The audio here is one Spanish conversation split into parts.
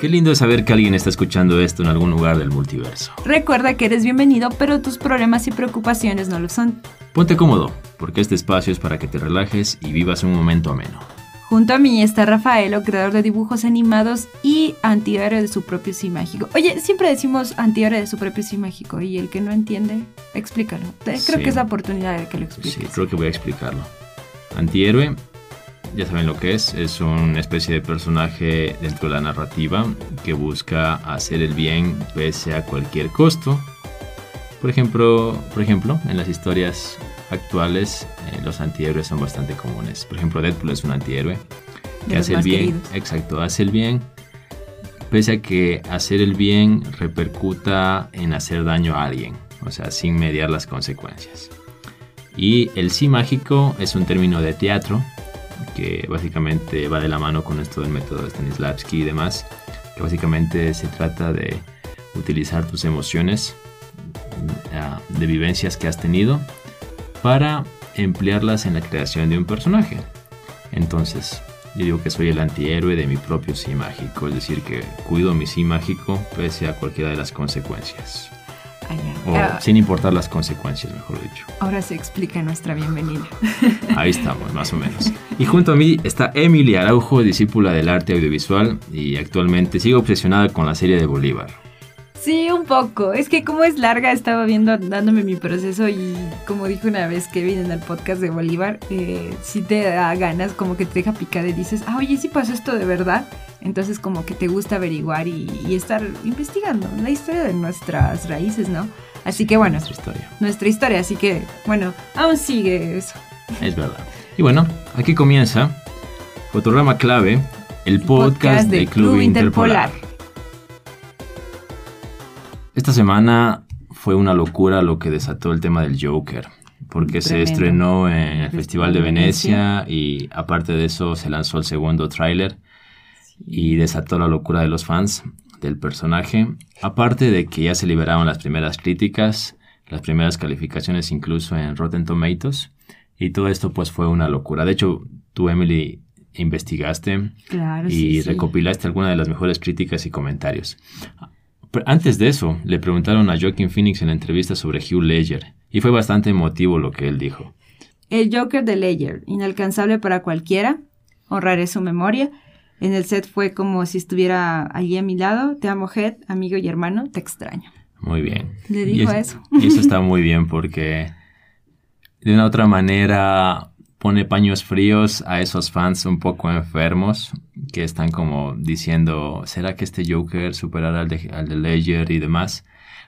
Qué lindo es saber que alguien está escuchando esto en algún lugar del multiverso. Recuerda que eres bienvenido, pero tus problemas y preocupaciones no lo son. Ponte cómodo, porque este espacio es para que te relajes y vivas un momento ameno. Junto a mí está Rafaelo, creador de dibujos animados y antihéroe de su propio sí mágico. Oye, siempre decimos antihéroe de su propio sí mágico y el que no entiende, explícalo. Creo Sí. que es la oportunidad de que lo expliques. Sí, creo que voy a explicarlo. Antihéroe, ya saben lo que es, es una especie de personaje dentro de la narrativa que busca hacer el bien pese a cualquier costo. Por ejemplo, por ejemplo en las historias actuales eh, los antihéroes son bastante comunes. Por ejemplo, Deadpool es un antihéroe que hace el bien, queridos. exacto, hace el bien pese a que hacer el bien repercuta en hacer daño a alguien, o sea, sin mediar las consecuencias. Y el sí mágico es un término de teatro que básicamente va de la mano con esto del método de Stanislavski y demás, que básicamente se trata de utilizar tus emociones ah, de vivencias que has tenido para emplearlas en la creación de un personaje. Entonces, yo digo que soy el antihéroe de mi propio sí mágico, es decir, que cuido mi sí mágico pese a cualquiera de las consecuencias. O Ah, sin importar las consecuencias, mejor dicho. ahora se explica nuestra bienvenida. Ahí estamos, más o menos. Y junto a mí está Emily Araujo, discípula del arte audiovisual y actualmente sigue obsesionada con la serie de Bolívar. Sí, un poco. Es que como es larga, estaba viendo, dándome mi proceso y como dijo una vez Kevin en el podcast de Bolívar, eh, si te da ganas, como que te deja picada y dices, ah, oye, sí pasó esto de verdad. Entonces como que te gusta averiguar y, y estar investigando la historia de nuestras raíces, ¿no? Así que bueno, Nuestra historia. nuestra historia, así que bueno, aún sigue eso. Es verdad. Y bueno, aquí comienza Fotograma Clave, el podcast, de Club Interpolar. Esta semana fue una locura lo que desató el tema del Joker, porque se estrenó en el Festival de Venecia y aparte de eso se lanzó el segundo tráiler y desató la locura de los fans del personaje. Aparte de que ya se liberaron las primeras críticas, las primeras calificaciones incluso en Rotten Tomatoes y todo esto pues fue una locura. De hecho, tú Emily investigaste Claro, y sí, sí. recopilaste algunas de las mejores críticas y comentarios. Antes de eso, le preguntaron a Joaquin Phoenix en la entrevista sobre Hugh Ledger y fue bastante emotivo lo que él dijo. El Joker de Ledger, inalcanzable para cualquiera, honraré su memoria. En el set fue como si estuviera allí a mi lado. Te amo, Head, amigo y hermano, te extraño. Muy bien. Le Y dijo es- eso. Y eso está muy bien porque de una otra manera pone paños fríos a esos fans un poco enfermos que están como diciendo, ¿será que este Joker superará al de, al de Ledger y demás?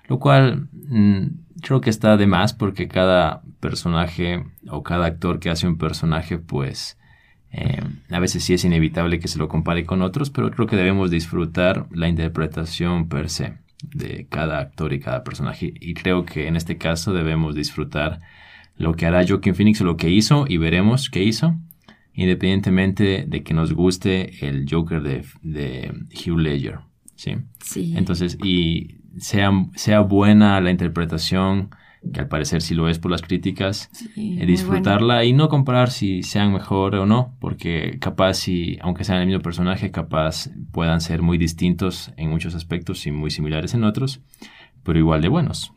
Lo cual mm, creo que está de más porque cada personaje o cada actor que hace un personaje pues eh, a veces sí es inevitable que se lo compare con otros, pero creo que debemos disfrutar la interpretación per se de cada actor y cada personaje. Y creo que en este caso debemos disfrutar lo que hará Joaquin Phoenix o lo que hizo y veremos qué hizo, independientemente de que nos guste el Joker de, de Hugh Ledger. ¿sí? Sí. Entonces, y sea, sea buena la interpretación, que al parecer sí lo es por las críticas, Sí, eh, disfrutarla y no comparar si sean mejor o no, porque capaz si, aunque sean el mismo personaje, capaz puedan ser muy distintos en muchos aspectos y muy similares en otros, pero igual de buenos.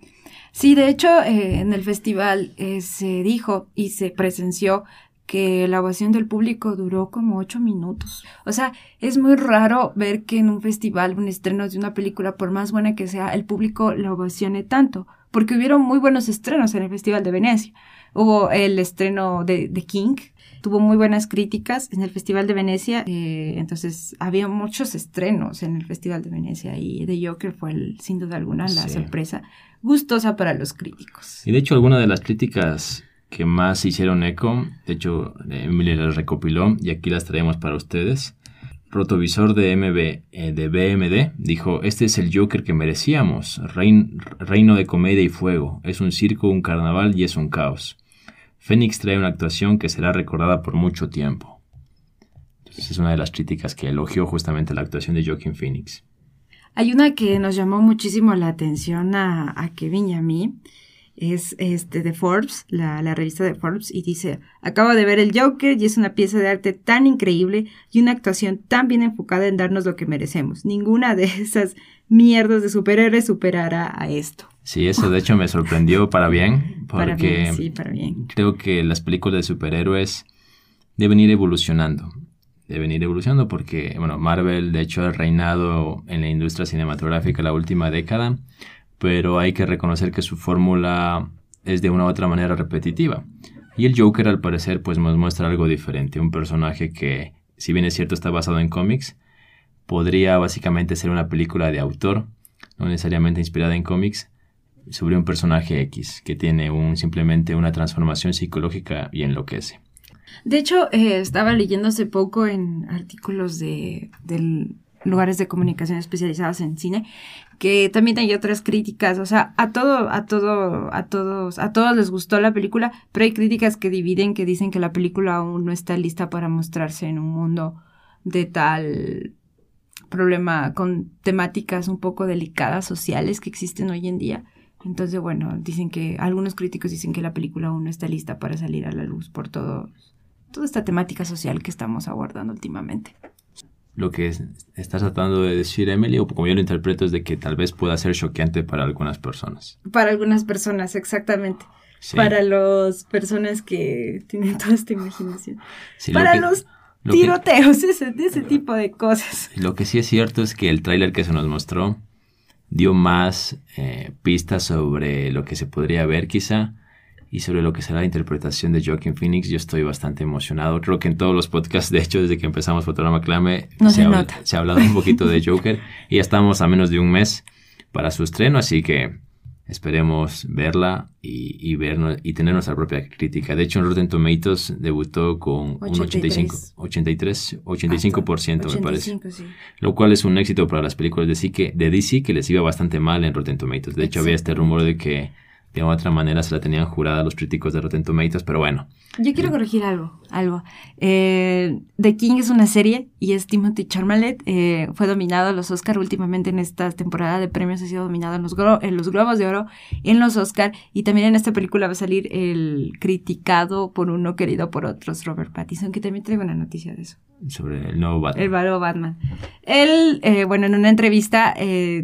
Sí, de hecho, eh, en el festival eh, se dijo y se presenció que la ovación del público duró como ocho minutos. O sea, es muy raro ver que en un festival, un estreno de una película, por más buena que sea, el público la ovacione tanto, porque hubieron muy buenos estrenos en el Festival de Venecia. Hubo el estreno de, de King, tuvo muy buenas críticas en el Festival de Venecia, eh, entonces había muchos estrenos en el Festival de Venecia y The Joker fue el- sin duda alguna la Sí. sorpresa gustosa para los críticos. Y de hecho, algunas de las críticas que más hicieron eco, de hecho, Emily las recopiló y aquí las traemos para ustedes. Rotovisor de, MB, eh, de BMD dijo, este es el Joker que merecíamos, rein- reino de comedia y fuego, es un circo, un carnaval y es un caos. Fénix trae una actuación que será recordada por mucho tiempo. Entonces es una de las críticas que elogió justamente la actuación de Joaquin Phoenix. Hay una que nos llamó muchísimo la atención a, a Kevin y a mí, es este de Forbes, la, la, revista de Forbes, y dice, acabo de ver el Joker y es una pieza de arte tan increíble y una actuación tan bien enfocada en darnos lo que merecemos. Ninguna de esas mierdas de superhéroes superará a esto. Sí, eso de hecho me sorprendió para bien, porque para bien, sí, para bien. creo que las películas de superhéroes deben ir evolucionando. Deben ir evolucionando porque, bueno, Marvel de hecho ha reinado en la industria cinematográfica la última década pero hay que reconocer que su fórmula es de una u otra manera repetitiva. Y el Joker al parecer pues nos muestra algo diferente, un personaje que, si bien es cierto está basado en cómics, podría básicamente ser una película de autor, no necesariamente inspirada en cómics, sobre un personaje X que tiene un, simplemente una transformación psicológica y enloquece. De hecho, eh, estaba leyendo hace poco en artículos de, lugares de comunicación especializados en cine, que también hay otras críticas, o sea, a todo, a todo, a todos, a todos les gustó la película, pero hay críticas que dividen, que dicen que la película aún no está lista para mostrarse en un mundo de tal problema con temáticas un poco delicadas sociales que existen hoy en día. Entonces, bueno, dicen que algunos críticos dicen que la película aún no está lista para salir a la luz por todo toda esta temática social que estamos abordando últimamente lo que estás tratando de decir, Emily, o como yo lo interpreto, es de que tal vez pueda ser choqueante para algunas personas. Para algunas personas, exactamente. Para las personas que tienen toda esta imaginación. para los tiroteos, ese, ese tipo de cosas. Lo que sí es cierto es que el tráiler que se nos mostró dio más eh, pistas sobre lo que se podría ver quizá y sobre lo que será la interpretación de Joaquin Phoenix, yo estoy bastante emocionado. Creo que en todos los podcasts, de hecho, desde que empezamos Fotograma Clame, se, ha, se, ha, hablado un poquito de Joker y ya estamos a menos de un mes para su estreno, así que esperemos verla y, y, ver, y tener nuestra propia crítica. De hecho, en Rotten Tomatoes debutó con un 85, 83, 85% me parece. Lo cual es un éxito para las películas de que, de DC que les iba bastante mal en Rotten Tomatoes. De hecho, había este rumor de que de otra manera se la tenían jurada los críticos de Rotten Tomatoes, pero bueno. Yo quiero corregir algo, algo. Eh, The King es una serie y es Timothy Charmalet. Eh, fue dominado a los Oscar últimamente en esta temporada de premios, ha sido dominado en los, en los Globos de Oro, en los Oscar y también en esta película va a salir el criticado por uno, querido por otros, Robert Pattinson, que también traigo una noticia de eso. Sobre el nuevo Batman. El nuevo Batman. Él, eh, bueno, en una entrevista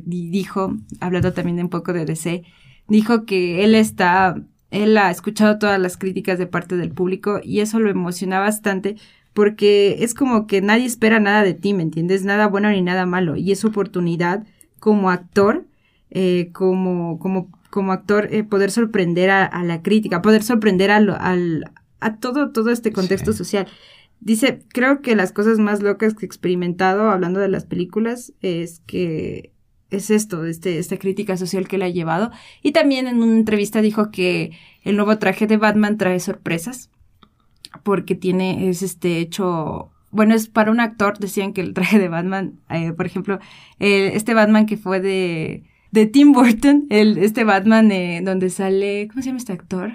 dijo, hablando también un poco de DC, dijo que él está, él ha escuchado todas las críticas de parte del público y eso lo emociona bastante porque es como que nadie espera nada de ti, ¿me entiendes? Nada bueno ni nada malo y es oportunidad como actor, eh, como, como, como actor, eh, poder sorprender a, la crítica, poder sorprender a, al, a todo, todo este contexto social. Dice, creo que las cosas más locas que he experimentado hablando de las películas es que es esto, este, esta crítica social que le ha llevado. Y también en una entrevista dijo que el nuevo traje de Batman trae sorpresas, porque tiene, es este hecho, bueno, es para un actor, decían que el traje de Batman, eh, por ejemplo, este Batman que fue de, de Tim Burton, el, este Batman eh, donde sale, ¿cómo se llama este actor?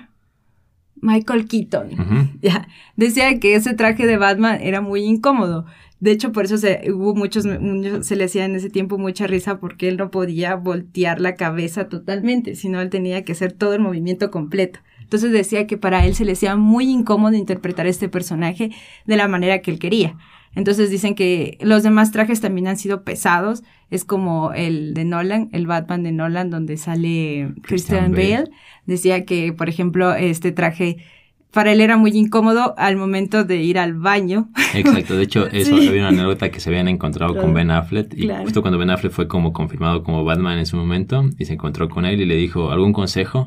Michael Keaton. Ya, decía que ese traje de Batman era muy incómodo. De hecho, por eso se, hubo muchos, se le hacía en ese tiempo mucha risa porque él no podía voltear la cabeza totalmente, sino él tenía que hacer todo el movimiento completo. Entonces decía que para él se le hacía muy incómodo interpretar este personaje de la manera que él quería. Entonces dicen que los demás trajes también han sido pesados. Es como el de Nolan, el Batman de Nolan, donde sale Christian, Bale. Decía que, por ejemplo, este traje para él era muy incómodo al momento de ir al baño. Exacto, de hecho, eso había una anécdota que se habían encontrado con Ben Affleck y justo cuando Ben Affleck fue como confirmado como Batman en su momento y se encontró con él y le dijo algún consejo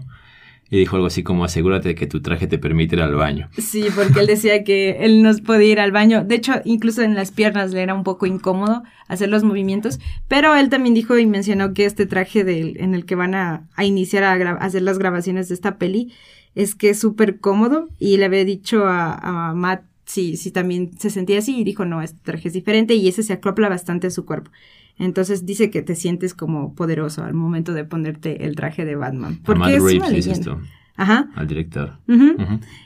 y dijo algo así como asegúrate de que tu traje te permite ir al baño. Sí, porque él decía que él no podía ir al baño. De hecho, incluso en las piernas le era un poco incómodo hacer los movimientos. Pero él también dijo y mencionó que este traje de, en el que van a, iniciar a, a hacer las grabaciones de esta peli es que es súper cómodo y le había dicho a, Matt si, si también se sentía así y dijo, no, este traje es diferente y ese se acopla bastante a su cuerpo. Entonces dice que te sientes como poderoso al momento de ponerte el traje de Batman. Porque Matt es esto. Ajá. Al director.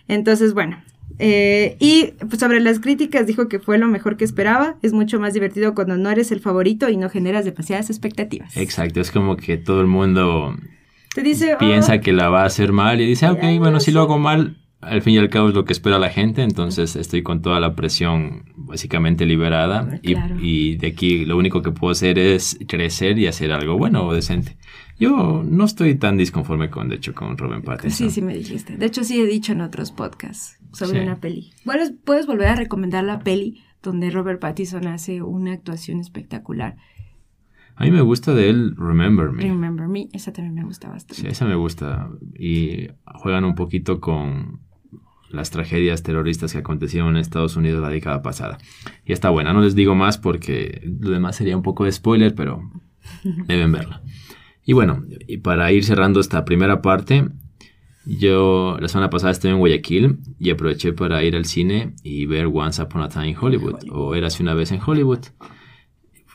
Entonces, bueno. Eh, y pues, sobre las críticas dijo que fue lo mejor que esperaba. Es mucho más divertido cuando no eres el favorito y no generas demasiadas expectativas. Exacto, es como que todo el mundo Te dice, piensa "Ah". que la va a hacer mal y dice, "Ah, ok, Ya, bueno, si lo hago mal, al fin y al cabo es lo que espera la gente, entonces estoy con toda la presión básicamente liberada y, Claro. y de aquí lo único que puedo hacer es crecer y hacer algo bueno o decente. Yo no estoy tan disconforme con, de hecho, con Robin Pattinson. Sí, sí me dijiste. De hecho, sí he dicho en otros podcasts sobre Sí. una peli. Bueno, puedes volver a recomendar la peli donde Robert Pattinson hace una actuación espectacular. A mí me gusta de él Remember Me. Remember Me, esa también me gusta Sí, bastante. esa me gusta. Y juegan un poquito con las tragedias terroristas que acontecieron en Estados Unidos la década pasada. Y está buena, no les digo más porque lo demás sería un poco de spoiler, pero deben verla. Y bueno, y para ir cerrando esta primera parte, yo la semana pasada estuve en Guayaquil y aproveché para ir al cine y ver Once Upon a Time in Hollywood, o Érase una vez en Hollywood.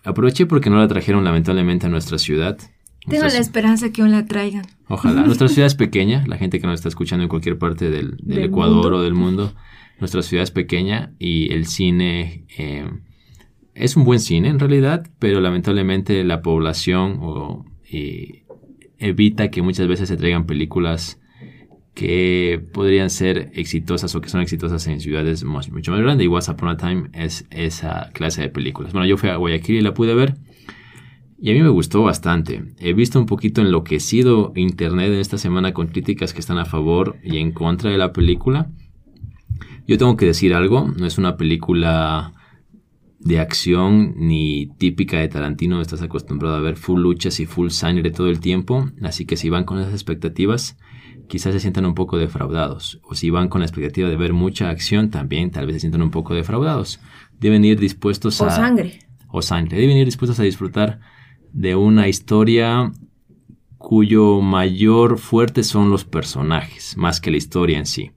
Aproveché porque no la trajeron lamentablemente a nuestra ciudad. Tengo la esperanza que aún la traigan. Ojalá. Nuestra ciudad es pequeña, la gente que nos está escuchando en cualquier parte del, del Del Ecuador mundo. o del mundo, nuestra ciudad es pequeña y el cine eh, es un buen cine en realidad, pero lamentablemente la población o, eh, evita que muchas veces se traigan películas que podrían ser exitosas o que son exitosas en ciudades mucho más grandes. Y Once Upon a Time es esa clase de películas. Bueno, yo fui a Guayaquil y la pude ver. Y a mí me gustó bastante. He visto un poquito enloquecido internet en esta semana con críticas que están a favor y en contra de la película. Yo tengo que decir algo, no es una película de acción ni típica de Tarantino, estás acostumbrado a ver full luchas y full sangre todo el tiempo, así que si van con esas expectativas, quizás se sientan un poco defraudados, o si van con la expectativa de ver mucha acción, también tal vez se sientan un poco defraudados. Deben ir dispuestos O a sangre. o sangre. Deben ir dispuestos a disfrutar de una historia cuyo mayor fuerte son los personajes, más que la historia en sí.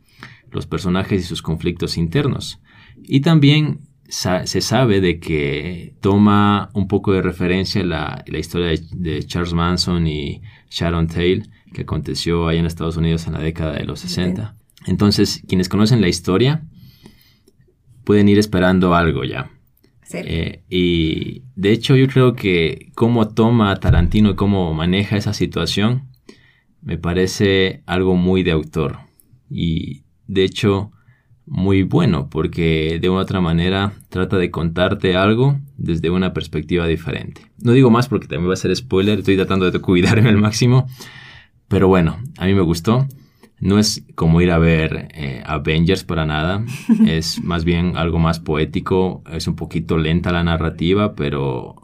Los personajes y sus conflictos internos. Y también sa- se sabe de que toma un poco de referencia la, la historia de, de Charles Manson y Sharon Tate, que aconteció allá en Estados Unidos en la década de los 60. Entonces, quienes conocen la historia pueden ir esperando algo ya. Serio. Eh, y de hecho yo creo que cómo toma Tarantino y cómo maneja esa situación me parece algo muy de autor y de hecho muy bueno porque de una otra manera trata de contarte algo desde una perspectiva diferente. No digo más porque también va a ser spoiler, estoy tratando de cuidarme al máximo, pero bueno, a mí me gustó. No es como ir a ver eh, Avengers para nada, es más bien algo más poético, es un poquito lenta la narrativa, pero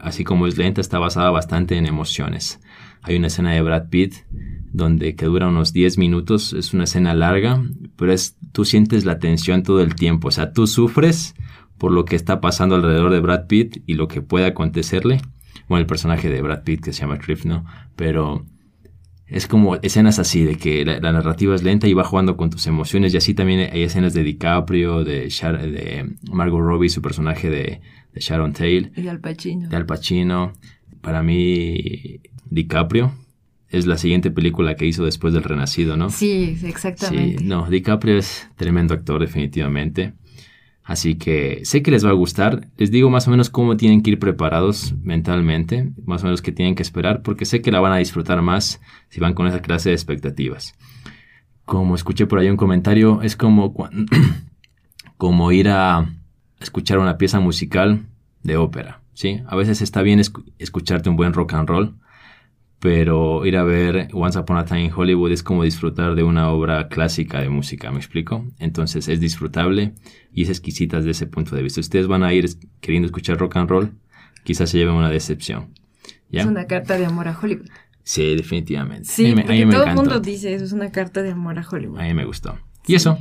así como es lenta está basada bastante en emociones. Hay una escena de Brad Pitt donde que dura unos 10 minutos, es una escena larga, pero es tú sientes la tensión todo el tiempo, o sea, tú sufres por lo que está pasando alrededor de Brad Pitt y lo que puede acontecerle. Bueno, el personaje de Brad Pitt que se llama Cliff, ¿no? Pero es como escenas así, de que la, la narrativa es lenta y va jugando con tus emociones. Y así también hay escenas de DiCaprio, de, Shar- de Margot Robbie, su personaje de, de Sharon Tate, Y Al Pacino. de Al Pacino. Para mí, DiCaprio es la siguiente película que hizo después del Renacido, ¿no? Sí, Sí, exactamente. no, DiCaprio es tremendo actor, definitivamente. Así que sé que les va a gustar. Les digo más o menos cómo tienen que ir preparados mentalmente, más o menos qué tienen que esperar, porque sé que la van a disfrutar más si van con esa clase de expectativas. Como escuché por ahí un comentario, es como, como ir a escuchar una pieza musical de ópera, ¿sí? A veces está bien escu- escucharte un buen rock and roll, pero ir a ver Once Upon a Time in Hollywood es como disfrutar de una obra clásica de música, ¿me explico? Entonces es disfrutable y es exquisita desde ese punto de vista. Ustedes van a ir queriendo escuchar rock and roll, quizás se lleven una decepción. ¿Ya? Es una carta de amor a Hollywood. Sí, definitivamente. Sí, me- porque todo el mundo dice eso, es una carta de amor a Hollywood. A mí me gustó. Y eso,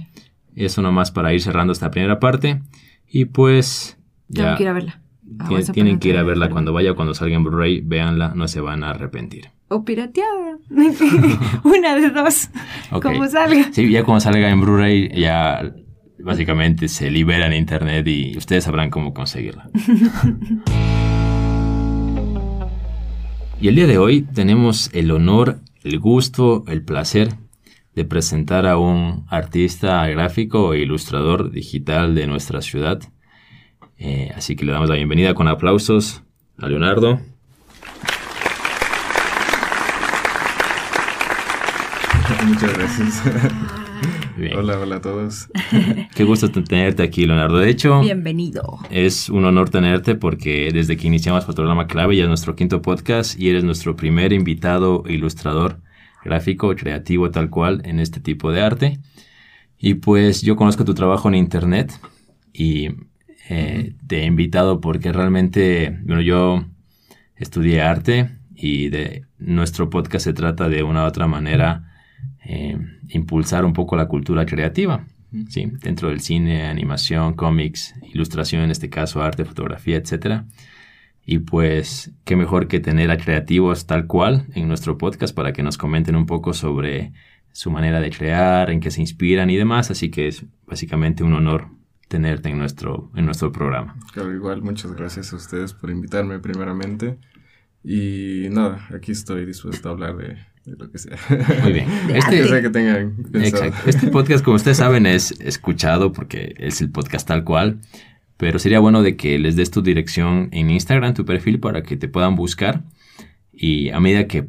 eso nomás para ir cerrando esta primera parte. Y pues Tengo ya que ir a verla. Ah, tienen, que ir a verla cuando vaya, cuando salga en Blu-ray, véanla, no se van a arrepentir. O pirateada. una de dos. Ok. Como salga. Sí, ya cuando salga en Blu-ray, ya básicamente se libera en internet y ustedes sabrán cómo conseguirla. y el día de hoy tenemos el honor, el gusto, el placer de presentar a un artista gráfico e ilustrador digital de nuestra ciudad. Eh, así que le damos la bienvenida con aplausos a Leonardo. Muchas gracias. Hola, hola a todos. Qué gusto tenerte aquí, Leonardo. De hecho, bienvenido. Es un honor tenerte porque desde que iniciamos Fotograma Clave ya es nuestro quinto podcast y eres nuestro primer invitado ilustrador gráfico, creativo tal cual en este tipo de arte. Y pues yo conozco tu trabajo en internet y eh, te he invitado porque realmente, bueno, yo estudié arte y de nuestro podcast se trata de una u otra manera eh, impulsar un poco la cultura creativa, ¿sí? Dentro del cine, animación, cómics, ilustración, en este caso, arte, fotografía, etc. Y pues, qué mejor que tener a creativos tal cual en nuestro podcast para que nos comenten un poco sobre su manera de crear, en qué se inspiran y demás. Así que es básicamente un honor tenerte en nuestro, en nuestro programa. Claro, igual, muchas gracias a ustedes por invitarme primeramente. Y nada, aquí estoy dispuesto a hablar de, lo que sea. Muy bien. Este, que tengan este podcast, como ustedes saben, es escuchado porque es el podcast tal cual. Pero sería bueno de que les des tu dirección en Instagram, tu perfil, para que te puedan buscar. Y a medida que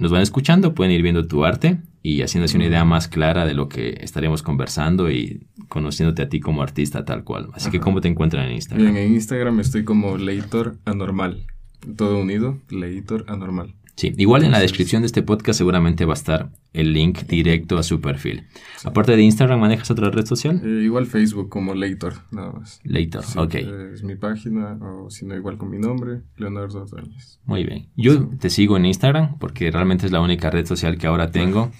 nos van escuchando, pueden ir viendo tu arte y haciéndose una idea más clara de lo que estaremos conversando y conociéndote a ti como artista tal cual. Así que, ¿cómo te encuentran en Instagram? Bien, en Instagram estoy como Leitor Anormal. Todo unido, Leitor Anormal. Sí, igual en la descripción de este podcast seguramente va a estar el link directo a su perfil. Aparte de Instagram, ¿manejas otra red social? Eh, igual Facebook como Leitor, nada más. Leitor, ok. es mi página, o si no, igual con mi nombre, Leonardo Ordóñez. Muy bien. Yo te sigo en Instagram porque realmente es la única red social que ahora tengo.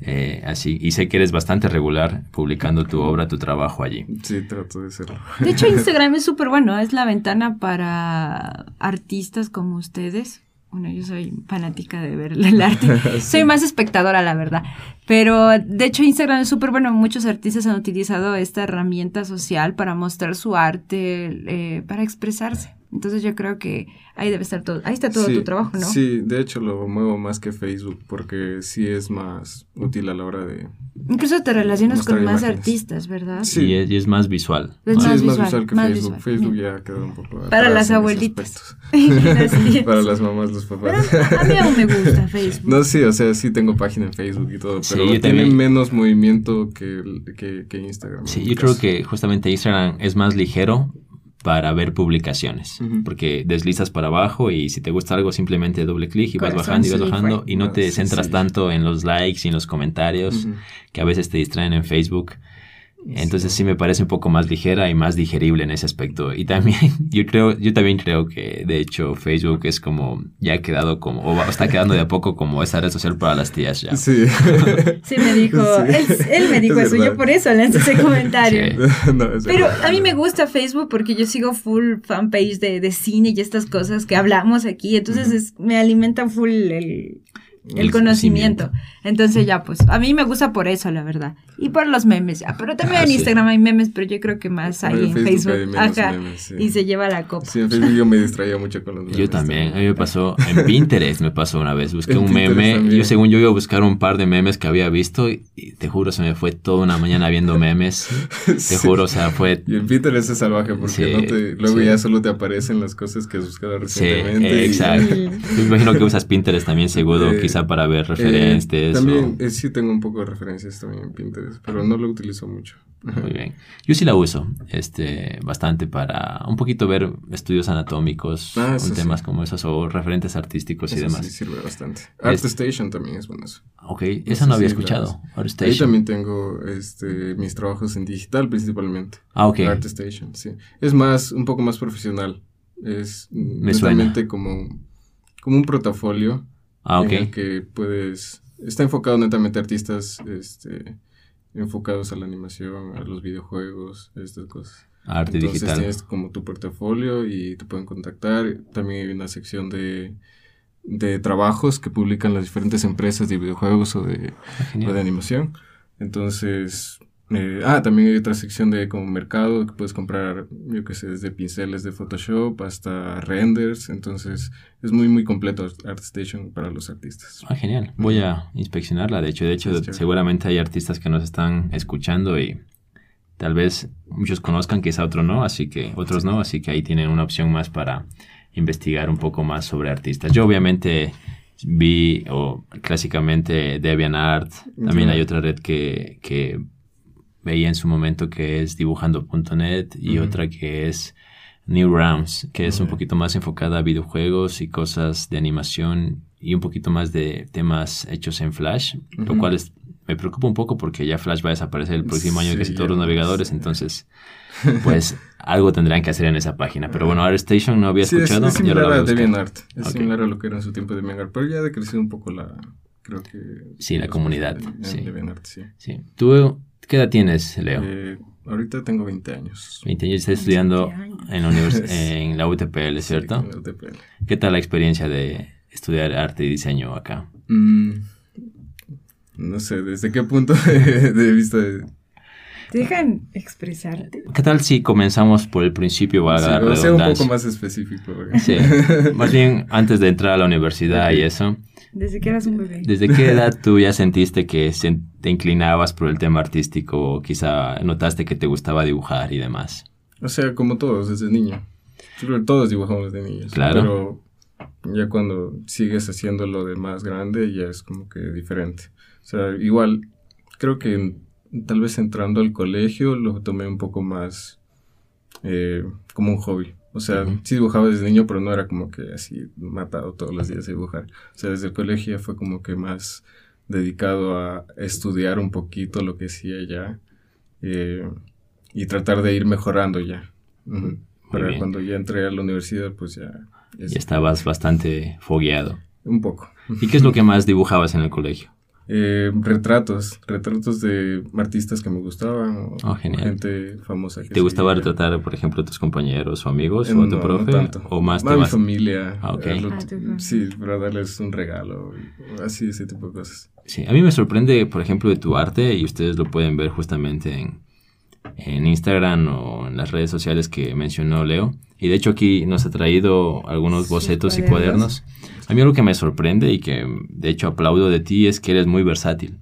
Eh, así, y sé que eres bastante regular publicando tu obra, tu trabajo allí. Sí, trato de serlo. De hecho, Instagram es súper bueno, es la ventana para artistas como ustedes bueno, yo soy fanática de ver el arte. Soy más espectadora, la verdad. Pero de hecho Instagram es súper bueno. Muchos artistas han utilizado esta herramienta social para mostrar su arte, eh, para expresarse. Entonces yo creo que ahí debe estar todo, ahí está todo tu trabajo, ¿no? Sí, de hecho lo muevo más que Facebook porque sí es más útil a la hora de... Incluso te relacionas con más artistas, ¿verdad? Sí, y es, más visual. sí, es más visual que Facebook. Facebook ya quedó un poco... Para las abuelitas. Para las mamás, los papás. a mí aún me gusta Facebook. No, sí, o sea, sí tengo página en Facebook y todo, pero tiene menos movimiento que, que, que Instagram. Sí, yo creo que justamente Instagram es más ligero para ver publicaciones, porque deslizas para abajo y si te gusta algo simplemente doble clic y vas bajando y vas bajando y no te centras tanto en los likes y en los comentarios que a veces te distraen en Facebook. Entonces sí. me parece un poco más ligera y más digerible en ese aspecto. Y también yo creo, yo también creo que de hecho Facebook es como ya ha quedado como o está quedando de a poco como esa red social para las tías ya. Sí. Sí me dijo, él, me dijo eso, yo por eso lancé ese comentario. Pero a mí me gusta Facebook porque yo sigo full fanpage de, de cine y estas cosas que hablamos aquí, entonces me alimentan full el el conocimiento. Entonces ya, pues, a mí me gusta por eso, la verdad. Y por los memes, ya. Pero también ah, en Instagram hay memes, pero yo creo que más hay en Facebook. Ajá. Y se lleva la copa. Sí, en Facebook yo me distraía mucho con los memes. Yo también. A mí me pasó, en Pinterest me pasó una vez. Busqué un meme. y Yo, según yo, iba a buscar un par de memes que había visto. Y, te juro, se me fue toda una mañana viendo memes. Te juro, o sea, fue. Y en Pinterest es salvaje porque no te, luego ya solo te aparecen las cosas que has buscado recientemente. Sí, exacto. me imagino que usas Pinterest también, seguro. quizás para ver referencias. Eh, también, eh, sí tengo un poco de referencias también en Pinterest, pero no lo utilizo mucho. Muy bien. Yo sí la uso este, bastante para un poquito ver estudios anatómicos, ah, temas como esos o referentes artísticos y demás. Sí, sirve bastante. ArtStation también es bueno eso. Ok, eso no había escuchado. ArtStation. Ahí también tengo este, mis trabajos en digital principalmente. Ah, ok. ArtStation, sí. Es más, un poco más profesional. Es Me como, como un portafolio Ah, ok. que puedes... Está enfocado netamente a artistas este, enfocados a la animación, a los videojuegos, estas cosas. Arte Entonces, digital. tienes como tu portafolio y te pueden contactar. También hay una sección de, de trabajos que publican las diferentes empresas de videojuegos o de, ah, o de animación. Entonces, eh, ah, también hay otra sección de como mercado que puedes comprar, yo qué sé, desde pinceles de Photoshop hasta renders. Entonces es muy, muy completo ArtStation para los artistas. Ah, genial. Voy a inspeccionarla. De hecho, de hecho, seguramente hay artistas que nos están escuchando y tal vez muchos conozcan, quizá otros no, así que otros no, así que ahí tienen una opción más para investigar un poco más sobre artistas. Yo obviamente vi, o clásicamente DeviantArt, también hay otra red que, que veía en su momento que es dibujando.net y otra que es Newgrounds, que es un poquito más enfocada a videojuegos y cosas de animación y un poquito más de temas hechos en Flash, lo cual me preocupa un poco porque ya Flash va a desaparecer el próximo año casi todos los navegadores, entonces pues algo tendrán que hacer en esa página. Pero bueno, ArtStation no había escuchado. Es, es similar a DeviantArt, es similar a lo que era en su tiempo de DeviantArt, pero ya ha decrecido un poco la, creo que... Sí, la comunidad, sí. sí. sí. ¿Tú qué edad tienes, Leo? Eh, Ahorita tengo 20 años. 20 años, estás estudiando en la, en la UTPL, ¿cierto? Sí, en la UTPL. ¿Qué tal la experiencia de estudiar arte y diseño acá? Mm, no sé, ¿desde qué punto de, vista? ¿Te dejan expresarte? ¿Qué tal si comenzamos por el principio? Va a ser un poco más específico. Sí, más bien antes de entrar a la universidad y eso. Desde que eras un bebé. ¿Desde qué edad tú ya sentiste que te inclinabas por el tema artístico o quizá notaste que te gustaba dibujar y demás? O sea, como todos, desde niño. Todos dibujamos desde niños. Claro. Pero ya cuando sigues haciéndolo de más grande ya es como que diferente. O sea, igual, creo que tal vez entrando al colegio lo tomé un poco más eh, como un hobby. O sea, sí dibujaba desde niño, pero no era como que así matado todos los días a dibujar. O sea, desde el colegio fue como que más dedicado a estudiar un poquito lo que hacía ya eh, y tratar de ir mejorando ya. Para cuando ya entré a la universidad, pues ya... Ya estabas bastante fogueado. Un poco. ¿Y qué es lo que más dibujabas en el colegio? Eh, retratos, retratos de artistas que me gustaban o oh, gente famosa. ¿Te gustaba retratar, por ejemplo, a tus compañeros o amigos o a tu profe? ¿O más a mi familia. Ah, ah sí, para darles un regalo, así, ese tipo de cosas. Sí, a mí me sorprende, por ejemplo, de tu arte y ustedes lo pueden ver justamente en, en Instagram o en las redes sociales que mencionó Leo. Y de hecho aquí nos ha traído algunos bocetos y cuadernos. A mí algo que me sorprende y que de hecho aplaudo de ti es que eres muy versátil.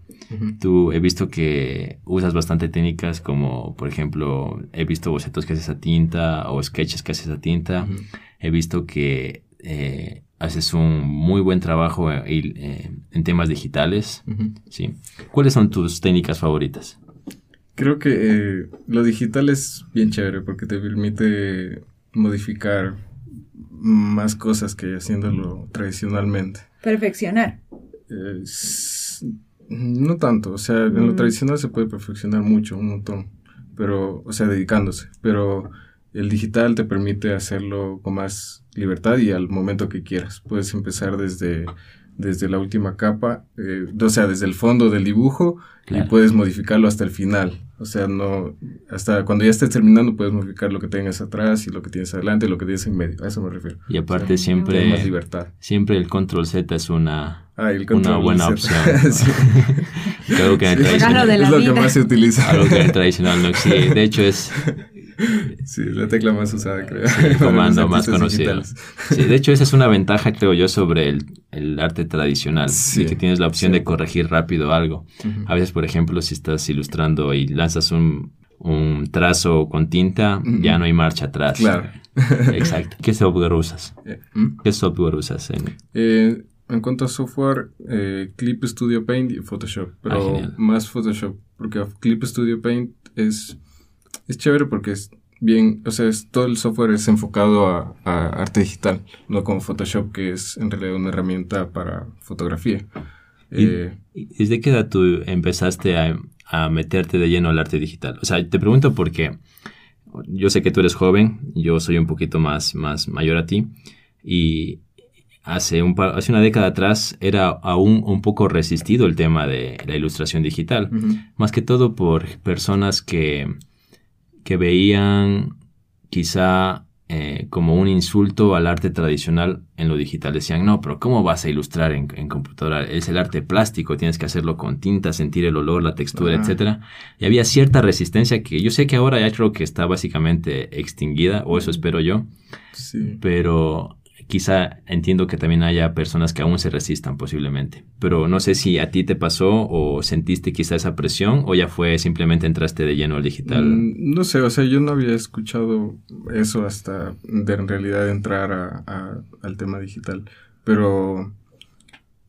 Tú he visto que usas bastante técnicas como, por ejemplo, he visto bocetos que haces a tinta o sketches que haces a tinta. He visto que eh, haces un muy buen trabajo eh, eh, en temas digitales. ¿sí? ¿Cuáles son tus técnicas favoritas? Creo que lo digital es bien chévere porque te permite modificar más cosas que haciéndolo tradicionalmente. Perfeccionar. no tanto, o sea, en lo mm. tradicional se puede perfeccionar mucho, un montón, pero, o sea, dedicándose, pero el digital te permite hacerlo con más libertad y al momento que quieras. Puedes empezar desde, desde la última capa, eh, o sea, desde el fondo del dibujo y puedes modificarlo hasta el final. O sea, no, hasta cuando ya estés terminando puedes modificar lo que tengas atrás y lo que tienes adelante y lo que tienes en medio. A eso me refiero. Y aparte siempre, más libertad. siempre el control Z es una, ah, una buena opción. Creo que es lo que más se utiliza. Algo que en tradicional no existe. De hecho es Sí, la tecla más usada, creo. el comando más conocido. Sí, de hecho, esa es una ventaja, creo yo, sobre el, arte tradicional. Sí, que tienes la opción de corregir rápido algo. A veces, por ejemplo, si estás ilustrando y lanzas un, trazo con tinta, ya no hay marcha atrás. Claro. Exacto. ¿Qué software usas? Eh, ¿Mm? ¿Qué software usas? En... Eh, en cuanto a software, eh, Clip Studio Paint y Photoshop, pero ah, más Photoshop, porque Clip Studio Paint es es chévere porque es bien, o sea, es, todo el software es enfocado a, arte digital, no como Photoshop, que es en realidad una herramienta para fotografía. Eh, ¿Desde qué edad tú empezaste a, meterte de lleno al arte digital? O sea, te pregunto porque yo sé que tú eres joven, yo soy un poquito más, más mayor a ti, y hace, un, hace una década atrás era aún un poco resistido el tema de la ilustración digital, más que todo por personas que que veían quizá eh, como un insulto al arte tradicional en lo digital. Decían, no, pero ¿cómo vas a ilustrar en, computadora? Es el arte plástico, tienes que hacerlo con tinta, sentir el olor, la textura, etc. Y había cierta resistencia que yo sé que ahora ya creo que está básicamente extinguida, o eso espero yo. Sí. Pero quizá entiendo que también haya personas que aún se resistan posiblemente, pero no sé si a ti te pasó o sentiste quizá esa presión o ya fue simplemente entraste de lleno al digital. Mm, no sé, o sea, yo no había escuchado eso hasta de en realidad entrar a, al tema digital, pero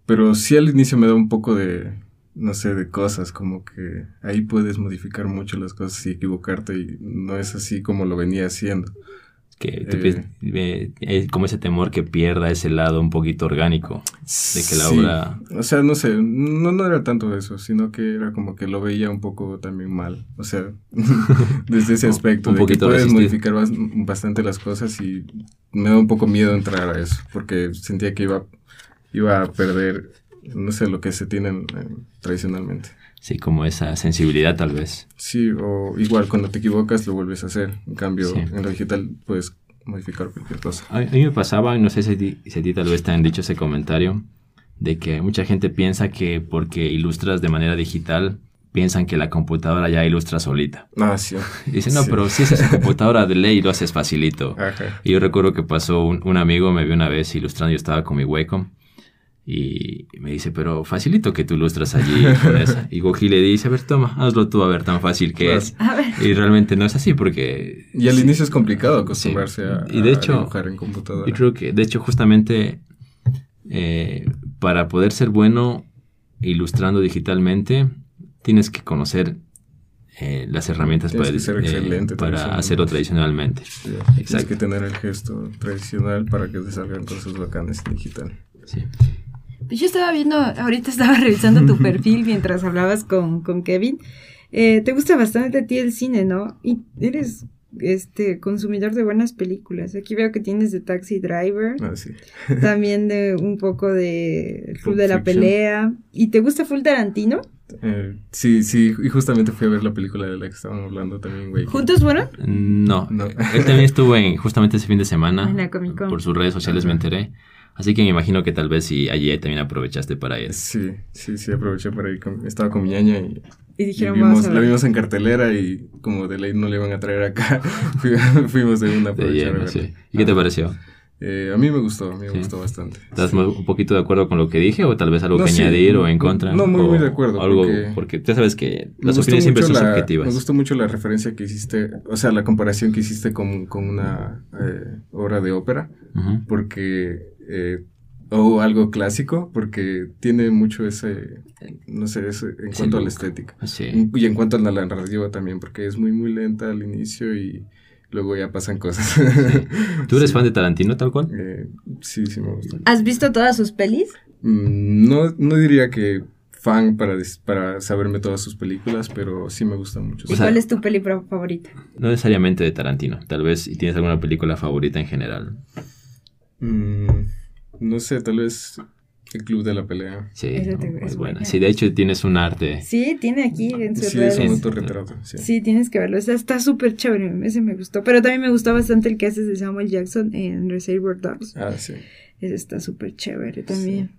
pero sí al inicio me da un poco de, no sé, de cosas, como que ahí puedes modificar mucho las cosas y equivocarte y no es así como lo venía haciendo. Que eh, como ese temor que pierda ese lado un poquito orgánico de que la obra... O sea, no sé, no, no era tanto eso, sino que era como que lo veía un poco también mal. O sea, desde ese aspecto, un de que puedes modificar bastante las cosas y me da un poco miedo entrar a eso, porque sentía que iba, iba a perder no sé, lo que se tiene tradicionalmente. Sí, como esa sensibilidad tal vez. Sí, o igual cuando te equivocas lo vuelves a hacer. En cambio, en lo digital puedes modificar cualquier cosa. A, mí me pasaba, no sé si, a ti tal vez te han dicho ese comentario, de que mucha gente piensa que porque ilustras de manera digital, piensan que la computadora ya ilustra solita. Ah, sí. Dicen, no, pero si es esa computadora de ley, lo haces facilito. Y yo recuerdo que pasó un, un, amigo, me vio una vez ilustrando, yo estaba con mi Wacom, y me dice, pero facilito que tú ilustras allí con esa. Y Goji le dice, a ver, toma, hazlo tú, a ver, tan fácil que es. Y realmente no es así porque... Y al inicio es complicado acostumbrarse a, y de hecho, dibujar en computadora. Y creo que, de hecho, justamente eh, para poder ser bueno ilustrando digitalmente, tienes que conocer eh, las herramientas para, eh, para hacerlo tradicionalmente. Tienes que tener el gesto tradicional para que te salgan cosas bacanas en digital. Sí. Yo estaba viendo, ahorita estaba revisando tu perfil mientras hablabas con, Kevin. Eh, te gusta bastante a ti el cine, ¿no? Y eres este consumidor de buenas películas. Aquí veo que tienes de Taxi Driver. Ah, sí. también de un poco de El Club de la Pelea. ¿Y te gusta Full Tarantino? Eh, sí, sí, y justamente fui a ver la película de la que estaban hablando también, güey. ¿Juntos fueron? No, no. Él también estuvo en, justamente ese fin de semana. Por sus redes sociales me enteré. Así que me imagino que tal vez si allí también aprovechaste para ir. Sí, sí, sí, aproveché para ir. estaba con mi ñaña y, y dijeron, vimos, la vimos en cartelera y como de ley no le iban a traer acá, fuimos de una aprovechar. sí. ¿Y qué te pareció? Eh, a mí me gustó, a mí me gustó bastante. ¿Estás un poquito de acuerdo con lo que dije o tal vez algo que añadir o en contra? No, muy, muy de acuerdo. Algo, porque, porque ya sabes que las opiniones siempre son subjetivas. Me gustó mucho la referencia que hiciste, o sea, la comparación que hiciste con, con una eh, obra de ópera, porque eh, o algo clásico, porque tiene mucho ese, no sé, ese, en cuanto a la estética. Y en cuanto a la narrativa también, porque es muy, muy lenta al inicio y luego ya pasan cosas. ¿Tú eres fan de Tarantino tal cual? Eh, sí, sí me gusta. ¿Has visto todas sus pelis? Mm, no, no diría que fan para, para saberme todas sus películas, pero sí me gusta mucho. ¿Y cuál es tu película favorita? No necesariamente de Tarantino, tal vez si tienes alguna película favorita en general. Mm, no sé, tal vez el Club de la Pelea. Sí, es buena. Sí, de hecho tienes un arte. Sí, tiene aquí en su Sí, es un autorretrato. Sí. sí, tienes que verlo. O sea, está súper chévere. Ese me gustó. Pero también me gustó bastante el que haces de Samuel Jackson en Reservoir Dogs. Ah, sí. Ese está súper chévere también.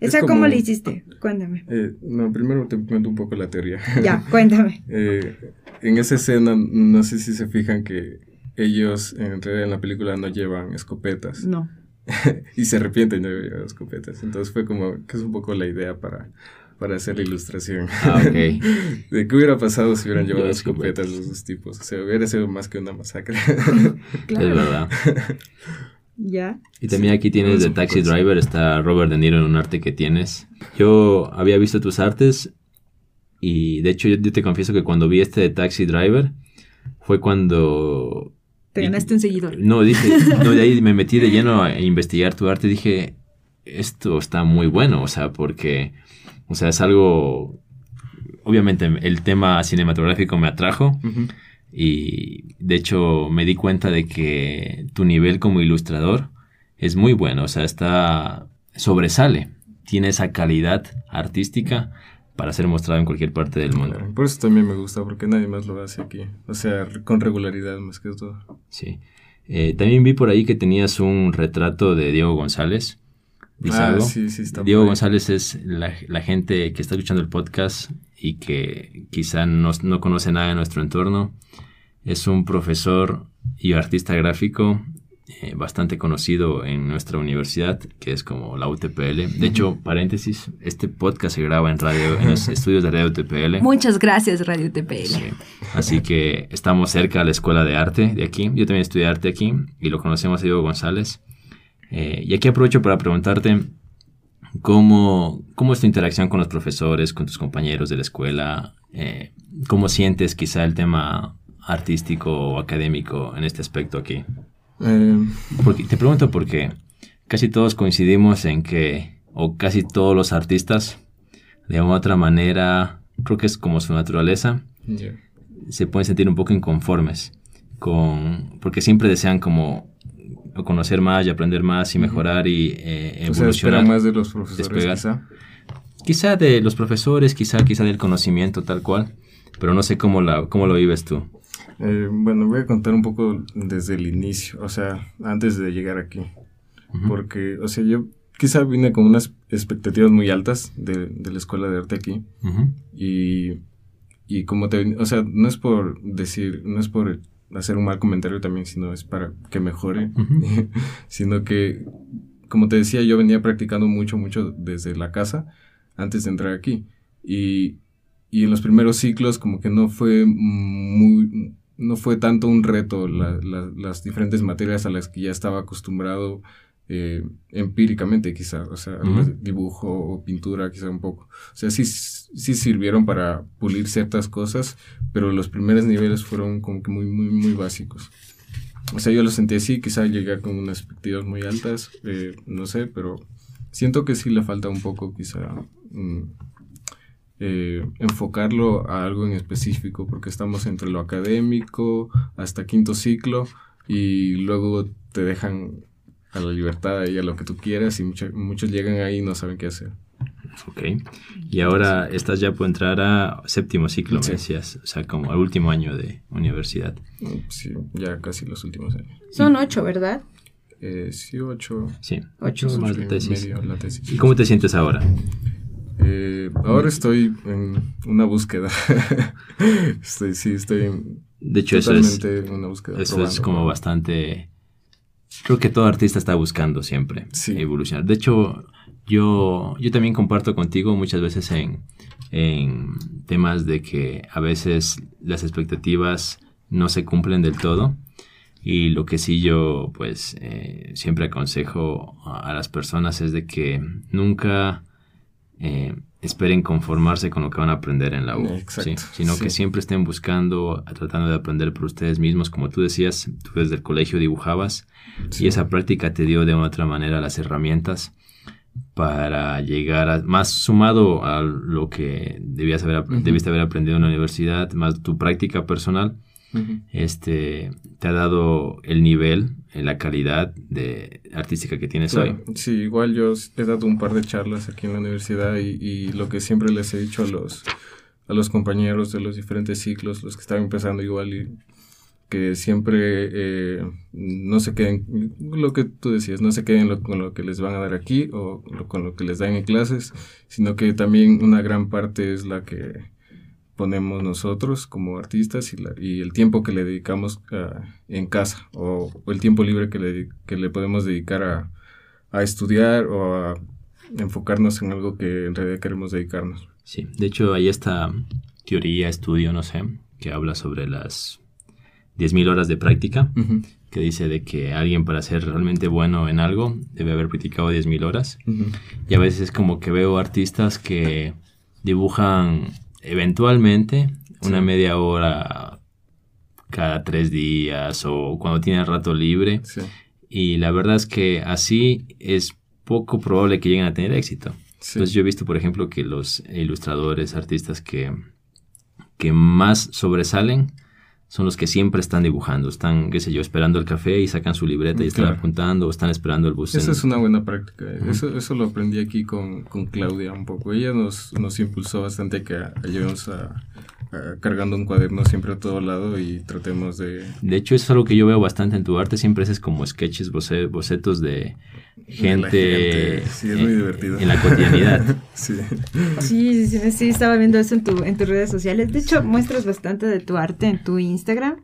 ¿Esa cómo le hiciste? Cuéntame. Eh, no, primero te cuento un poco la teoría. Ya, cuéntame. eh, en esa escena, no sé si se fijan que ellos en realidad en la película no llevan escopetas. No. y se arrepienten de llevar escopetas. Entonces fue como que es un poco la idea para, para hacer la ilustración. Ah, ok. de qué hubiera pasado si hubieran llevado escopetas los dos tipos. O sea, hubiera sido más que una masacre. Es verdad. Ya. Y también aquí tienes de Taxi Driver, está Robert De Niro en un arte que tienes. Yo había visto tus artes y de hecho yo te confieso que cuando vi este de Taxi Driver fue cuando te ganaste un seguidor. No, dije, no, de ahí me metí de lleno a investigar tu arte. Dije, esto está muy bueno, o sea, porque, o sea, es algo, obviamente el tema cinematográfico me atrajo y de hecho me di cuenta de que tu nivel como ilustrador es muy bueno, o sea, está, sobresale, tiene esa calidad artística para ser mostrado en cualquier parte del mundo. por eso también me gusta, porque nadie más lo hace aquí. O sea, con regularidad más que todo. Sí. Eh, también vi por ahí que tenías un retrato de Diego González. ah, sí, sí, está Diego González es la, gente que está escuchando el podcast y que quizá no, no conoce nada de nuestro entorno. Es un profesor y artista gráfico eh, bastante conocido en nuestra universidad, que es como la UTPL. De hecho, paréntesis, este podcast se graba en radio, en los estudios de Radio UTPL. Muchas gracias, Radio UTPL. Así que estamos cerca de la Escuela de Arte de aquí. Yo también estudié arte aquí y lo conocemos a Diego González. Eh, y aquí aprovecho para preguntarte, ¿cómo, ¿cómo es tu interacción con los profesores, con tus compañeros de la escuela? Eh, ¿Cómo sientes quizá el tema artístico o académico en este aspecto aquí? Eh, porque, te pregunto porque casi todos coincidimos en que, o casi todos los artistas, de otra manera, creo que es como su naturaleza, se pueden sentir un poco inconformes con, porque siempre desean como conocer más y aprender más y mejorar y eh, evolucionar. más de los profesores quizá. Quizá de los profesores, quizá, quizá del conocimiento tal cual, pero no sé cómo, la, cómo lo vives tú. Eh, bueno, voy a contar un poco desde el inicio, o sea, antes de llegar aquí. Porque, o sea, yo quizá vine con unas expectativas muy altas de, la escuela de arte aquí. y, y como te, o sea, no es por decir, no es por hacer un mal comentario también, sino es para que mejore, sino que, como te decía, yo venía practicando mucho, mucho desde la casa antes de entrar aquí. Y, y en los primeros ciclos como que no fue muy no fue tanto un reto las diferentes materias a las que ya estaba acostumbrado eh, empíricamente quizá, o sea, dibujo o pintura quizá un poco. O sea, sí, sí sirvieron para pulir ciertas cosas, pero los primeros niveles fueron como que muy, muy, muy básicos. O sea, yo lo sentí así, quizá llegué con unas expectativas muy altas, eh, no sé, pero siento que sí le falta un poco quizá mm, eh, enfocarlo a algo en específico, porque estamos entre lo académico hasta quinto ciclo y luego te dejan a la libertad y a lo que tú quieras y muchos llegan ahí y no saben qué hacer. Ok. Y ahora estás ya por entrar a séptimo ciclo, me decías, o sea, como al último año de universidad. Sí, ya casi los últimos años. Son ocho, ¿verdad? Eh, sí, ocho. Sí, ocho, más la tesis. ¿Y cómo te sientes ahora? Eh, ahora estoy en una búsqueda. estoy, sí, estoy en, de hecho, eso es, una búsqueda. Eso es como bastante... Creo que todo artista está buscando siempre evolucionar. De hecho, yo, yo también comparto contigo muchas veces en, en temas de que a veces las expectativas no se cumplen del todo. Y lo que sí yo pues eh, siempre aconsejo a, las personas es de que nunca eh, esperen conformarse con lo que van a aprender en la U, sino que siempre estén buscando, tratando de aprender por ustedes mismos. Como tú decías, tú desde el colegio dibujabas y esa práctica te dio de otra manera las herramientas para llegar a, más sumado a lo que debías haber, debiste haber aprendido en la universidad, más tu práctica personal, este, te ha dado el nivel, eh, la calidad de artística que tienes hoy. Sí, igual yo he dado un par de charlas aquí en la universidad y, lo que siempre les he dicho a los, a los compañeros de los diferentes ciclos, los que están empezando igual y que siempre eh, no se queden, lo que tú decías, no se queden con lo que les van a dar aquí o con lo que les dan en clases, sino que también una gran parte es la que ponemos nosotros como artistas y, y el tiempo que le dedicamos ah, en casa o, el tiempo libre que le, que le podemos dedicar a, a, estudiar o a enfocarnos en algo que en realidad queremos dedicarnos. Sí, de hecho hay esta teoría, estudio, no sé, que habla sobre las 10.000 horas de práctica, que dice de que alguien para ser realmente bueno en algo debe haber practicado 10.000 horas. Y a veces es como que veo artistas que dibujan eventualmente una media hora cada tres días o cuando tiene rato libre. Y la verdad es que así es poco probable que lleguen a tener éxito. Entonces yo he visto, por ejemplo, que los ilustradores, artistas que, que más sobresalen son los que siempre están dibujando, están, qué sé yo, esperando el café y sacan su libreta y están apuntando o están esperando el bus. Esa es una buena práctica. eso, eso lo aprendí aquí con, con, Claudia un poco. Ella nos, nos impulsó bastante que llevemos a, cargando un cuaderno siempre a todo lado y tratemos de... De hecho, eso es algo que yo veo bastante en tu arte. Siempre haces como sketches, bocetos de gente, Sí, es muy divertido. en la cotidianidad. sí. Sí, sí, sí, estaba viendo eso en, tu, en tus redes sociales. De hecho, muestras bastante de tu arte en tu Instagram.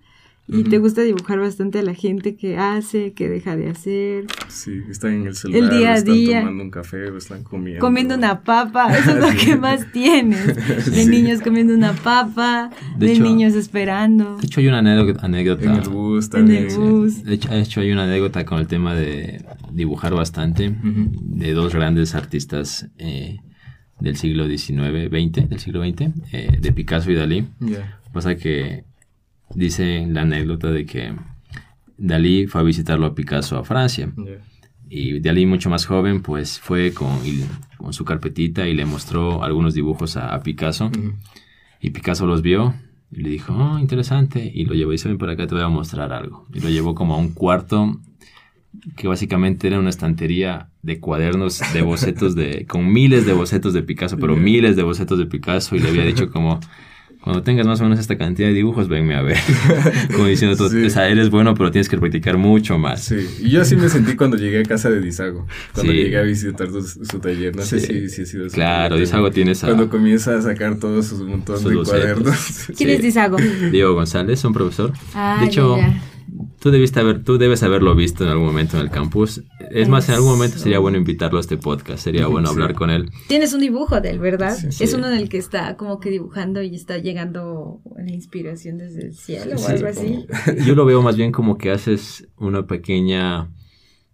Y te gusta dibujar bastante a la gente que hace, que deja de hacer. Sí, están en el celular, El día a están día. tomando un café o están comiendo. Comiendo una papa, eso es lo que más tienes. De Sí. niños comiendo una papa, De de, hecho- niños esperando. De hecho, hay una anécdota. anécdota En el bus En también. el bus. De hecho, hay una anécdota con el tema de dibujar bastante de dos grandes artistas eh, del siglo XIX, XX, del siglo XX, eh, de Picasso y Dalí. Pasa que dice la anécdota de que Dalí fue a visitarlo a Picasso a Francia. Y Dalí, mucho más joven, pues fue con, y- con su carpetita y le mostró algunos dibujos a, a Picasso. Y Picasso los vio y le dijo, oh, interesante. Y lo llevó y dice, ven para acá, te voy a mostrar algo. Y lo llevó como a un cuarto que básicamente era una estantería de cuadernos de bocetos de, con miles de bocetos de Picasso, pero miles de bocetos de Picasso. Y le había dicho como, cuando tengas más o menos esta cantidad de dibujos, venme a ver. como diciendo, tú, Sí. o sea, eres bueno, pero tienes que practicar mucho más. Sí, y yo así me sentí cuando llegué a casa de Disago, cuando Sí. llegué a visitar su, su taller, no sé si, si ha sido su Claro. Disago tiene esa- Cuando comienza a sacar todos sus montón Sus de cuadernos. ¿Quién Sí. es Disago? Diego González, un profesor. Ah, de hecho, ya, ya. Tú debiste haber, tú debes haberlo visto en algún momento en el campus. Es más, en algún momento sería bueno invitarlo a este podcast. Sería bueno Sí. hablar con él. Tienes un dibujo de él, ¿verdad? Sí, sí. Es uno en el que está como que dibujando y está llegando la inspiración desde el cielo o algo así. Yo lo veo más bien como que haces una pequeña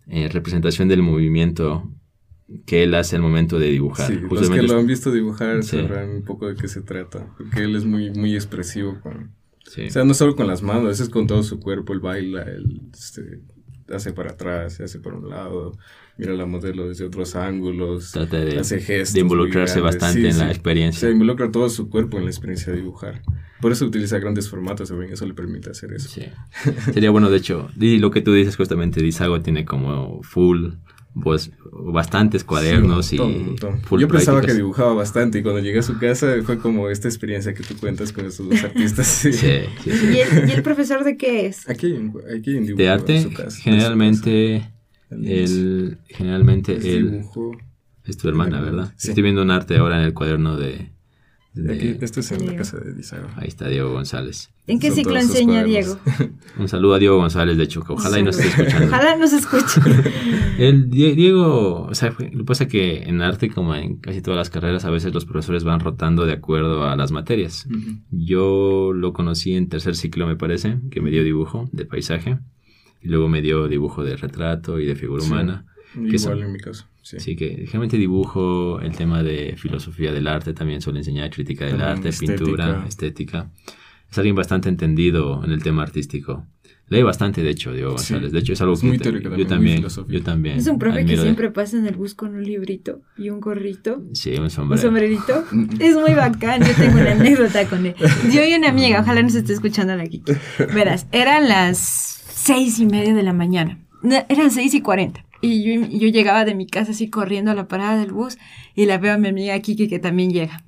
eh, representación del movimiento que él hace al momento de dibujar. Sí, los que lo han visto dibujar Sí. sabrán un poco de qué se trata, porque él es muy, muy expresivo con... sí. O sea, no solo con las manos, es con todo su cuerpo, él baila, él este, hace para atrás, se hace por un lado, mira la modelo desde otros ángulos, Trata de, hace gestos de involucrarse bastante Sí, en la experiencia. Se involucra todo su cuerpo en la experiencia de dibujar. Por eso utiliza grandes formatos, también eso le permite hacer eso. Sí. Sería bueno, de hecho, y lo que tú dices justamente, Disago tiene como full, pues, bastantes cuadernos Sí, y un montón, full Yo pensaba que dibujaba bastante y cuando llegué a su casa fue como esta experiencia que tú cuentas con estos dos artistas. Sí. Sí, sí, sí. ¿Y el, y el profesor de qué es? Aquí, en- aquí en dibujo, De en arte, su casa, en su generalmente, casa. el, generalmente dibujo. es tu hermana, ¿verdad? sí. Estoy viendo un arte ahora en el cuaderno de, de- Aquí, esto es en la Diego. casa de Disago. ahí está Diego González. ¿En qué Son ciclo enseña cuadernos. Diego? Un saludo a Diego González, de hecho, que ojalá y no esté escuchando. Ojalá nos escuche. El Die- Diego, o sea, lo que pasa es que en arte, como en casi todas las carreras, a veces los profesores van rotando de acuerdo a las materias. Ujú. Yo lo conocí en tercer ciclo, me parece, que me dio dibujo de paisaje. Y luego me dio dibujo de retrato y de figura Sí. humana. Igual son? en mi caso. Sí. Así que generalmente dibujo el tema de filosofía del arte, también suele enseñar crítica del También arte, estética. pintura, estética. Es alguien bastante entendido en el tema artístico. Lee bastante, de hecho, Diego Sí. González. De hecho, es algo Es que muy te- teórico yo también, muy también, filosófico. yo también. Es un profe que de- siempre pasa en el bus con un librito y un gorrito. Sí, un Un sombrero. sombrerito. Es muy bacán. Yo tengo una anécdota con él. Yo y una amiga, ojalá nos esté escuchando la Kiki. Verás, eran las seis y media de la mañana. No, eran seis y cuarenta. Y yo, yo llegaba de mi casa así corriendo a la parada del bus y la veo a mi amiga Kiki que también llega.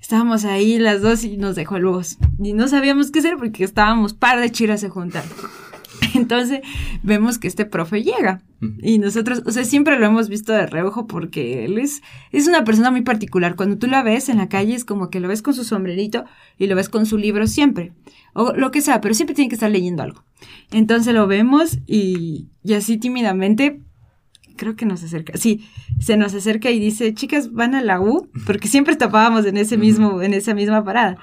Estábamos ahí las dos y nos dejó el bus. Y no sabíamos qué hacer porque estábamos par de chiras se juntaron. Entonces vemos que este profe llega. Y nosotros, o sea, siempre lo hemos visto de reojo porque él es, es una persona muy particular. Cuando tú la ves en la calle es como que lo ves con su sombrerito y lo ves con su libro siempre. O lo que sea, pero siempre tiene que estar leyendo algo. Entonces lo vemos y, y así tímidamente, creo que nos acerca. Sí, se nos acerca y dice, chicas, van a la U, porque siempre tapábamos en ese mismo, en esa misma parada.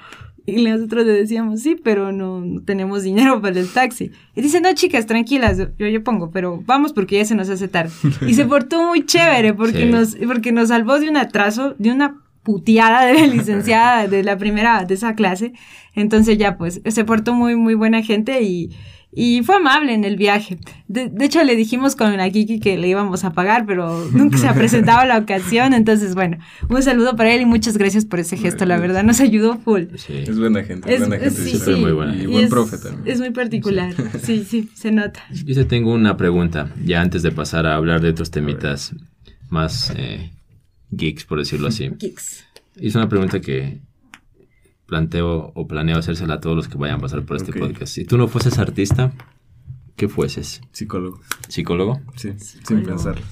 Y nosotros le decíamos, sí, pero no, no tenemos dinero para el taxi. Y dice, no, chicas, tranquilas, yo, yo pongo, pero vamos porque ya se nos hace tarde. Y se portó muy chévere porque, Sí. nos, porque nos salvó de un atraso, de una puteada de licenciada de la primera, de esa clase. Entonces ya, pues, se portó muy, muy buena gente y, y fue amable en el viaje. De, de hecho, le dijimos con la Kiki que le íbamos a pagar, pero nunca se ha presentado la ocasión. Entonces, bueno, un saludo para él y muchas gracias por ese gesto. La verdad, nos ayudó full. Sí. Es buena gente, Es, buena gente. sí, sí. muy buena. Y buen es- profe también. Es muy particular. Sí, sí, se nota. Yo te tengo una pregunta, ya antes de pasar a hablar de otros temitas más eh, geeks, por decirlo así. Kicks. Es una pregunta que planteo o planeo hacérsela a todos los que vayan a pasar por este podcast. Si tú no fueses artista, ¿qué fueses? Psicólogo. ¿Psicólogo? Sí, sin Psicólogo. pensarlo.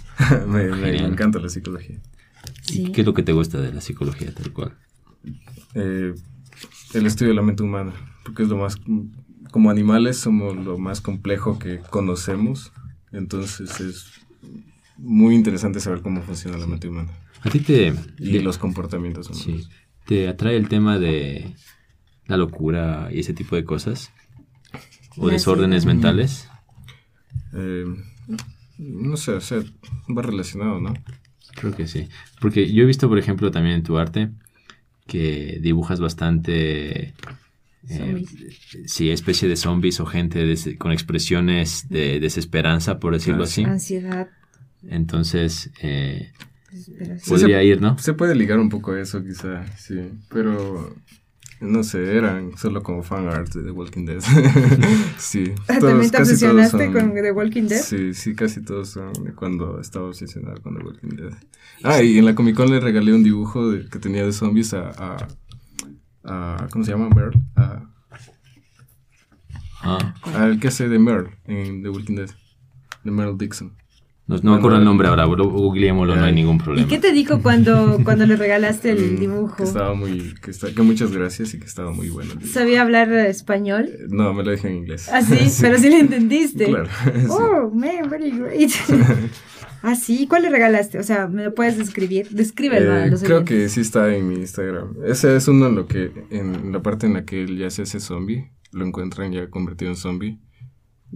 me, me- me Genial. encanta la psicología. Sí. ¿Qué es lo que te gusta de la psicología tal cual? Eh, el estudio de la mente humana, porque es lo más como animales somos lo más complejo que conocemos, entonces es muy interesante saber cómo funciona la mente humana. A ti te... Y los comportamientos humanos. Sí. ¿Te atrae el tema de la locura y ese tipo de cosas? ¿O desórdenes mentales? Eh, no sé, o sea, va relacionado, ¿no? Creo que sí. Porque yo he visto, por ejemplo, también en tu arte que dibujas bastante... Eh, sí, especie de zombies o gente con expresiones de desesperanza, por decirlo así. Ansiedad. Entonces, eh, podría ir, ¿no? Se puede ligar un poco a eso, quizá, sí. Pero no sé, eran solo como fan art de The Walking Dead. sí. Ah, ¿También te obsesionaste con The Walking Dead? Sí, sí, casi todos son cuando estaba obsesionado con The Walking Dead. Ah, y en la Comic Con le regalé un dibujo de, que tenía de zombies a, a, ¿cómo se llama? Merle. A, ah. Al que hace de Merle en The Walking Dead. De Merle Dixon. No, me acuerdo el nombre ahora, googleémoslo, no hay ningún problema. ¿Y qué te dijo cuando, cuando le regalaste el mm, dibujo? Que estaba muy, que, está, que muchas gracias y que estaba muy bueno. ¿Sabía hablar español? Eh, no, me lo dije en inglés. Ah, sí, pero sí le entendiste. Claro. Oh, man, very great. ah, sí, ¿cuál le regalaste? O sea, ¿me lo puedes describir? Descríbelo a eh, los Creo que sí está en mi Instagram. Ese es uno en lo que, en la parte en la que él ya se hace zombie, lo encuentran ya convertido en zombie.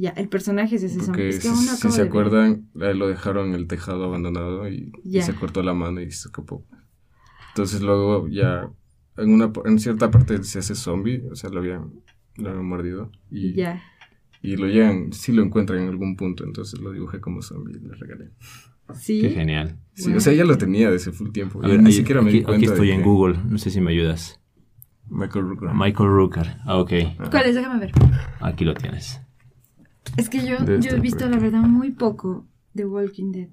Ya, el personaje es ese zombie. Es que si, si se acuerdan, lo dejaron en el tejado abandonado y, se cortó la mano y se escapó. Entonces luego ya en una en cierta parte se hace zombie, o sea, lo habían, lo habían mordido y, ya. y lo llegan, sí lo encuentran en algún punto, entonces lo dibujé como zombie y le regalé. Sí. Qué genial. Sí, o sea, ya lo tenía desde full tiempo. ni siquiera me aquí, di cuenta. Aquí estoy en Google, no sé si me ayudas. Michael Rooker. Michael Rooker, ah, ok. ¿Cuál es? Déjame ver. Aquí lo tienes. Es que yo, yo he visto, la verdad, muy poco de Walking Dead.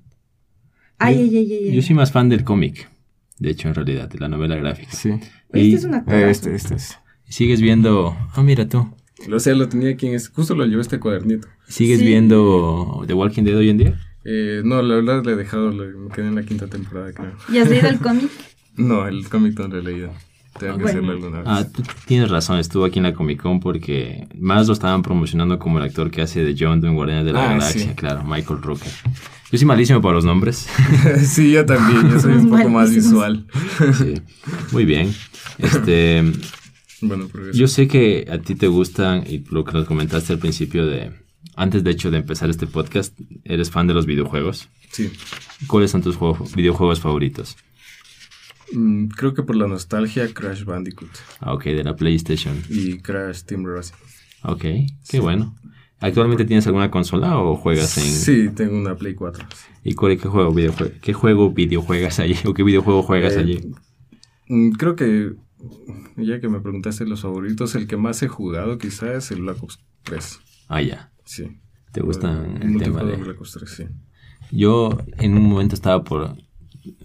Ay, ay, ay, ay, Yo soy más fan del cómic, de hecho, en realidad, de la novela gráfica. Sí. este es una eh, Este, este es. Sigues viendo. Ah, mira tú. Lo sé, lo tenía aquí en Justo lo llevé este cuadernito. ¿Sigues viendo The Walking Dead hoy en día? Eh, no, la verdad le he dejado, me quedé en la quinta temporada, creo. ¿Y has leído el cómic? no, el cómic no lo he leído. Tengo que hacerlo alguna vez. Ah, tú tienes razón, estuvo aquí en la Comic Con porque más lo estaban promocionando como el actor que hace de John en Guardianes de la ah, Galaxia, claro, Michael Rooker. Yo soy malísimo para los nombres. sí, yo también, yo soy un poco más visual. sí, muy bien. Este, bueno, yo sé que a ti te gustan, y lo que nos comentaste al principio de, antes de hecho de empezar este podcast, eres fan de los videojuegos. Sí. ¿Cuáles son tus videojuegos favoritos? Mm, creo que por la nostalgia, Crash Bandicoot. Ah, ok, de la PlayStation. Y Crash Team Racing. Ok, qué bueno. ¿Actualmente tienes alguna consola o juegas en...? Sí, tengo una Play 4. ¿Y cuál, qué juego, videojue qué juego videojuegas allí? ¿O qué videojuego juegas eh, allí? Mm, creo que, ya que me preguntaste los favoritos, el que más he jugado quizás es el Black Ops 3. Ah, ya. Sí. ¿Te gusta el, tema de...? Black Ops 3, sí. Yo en un momento estaba por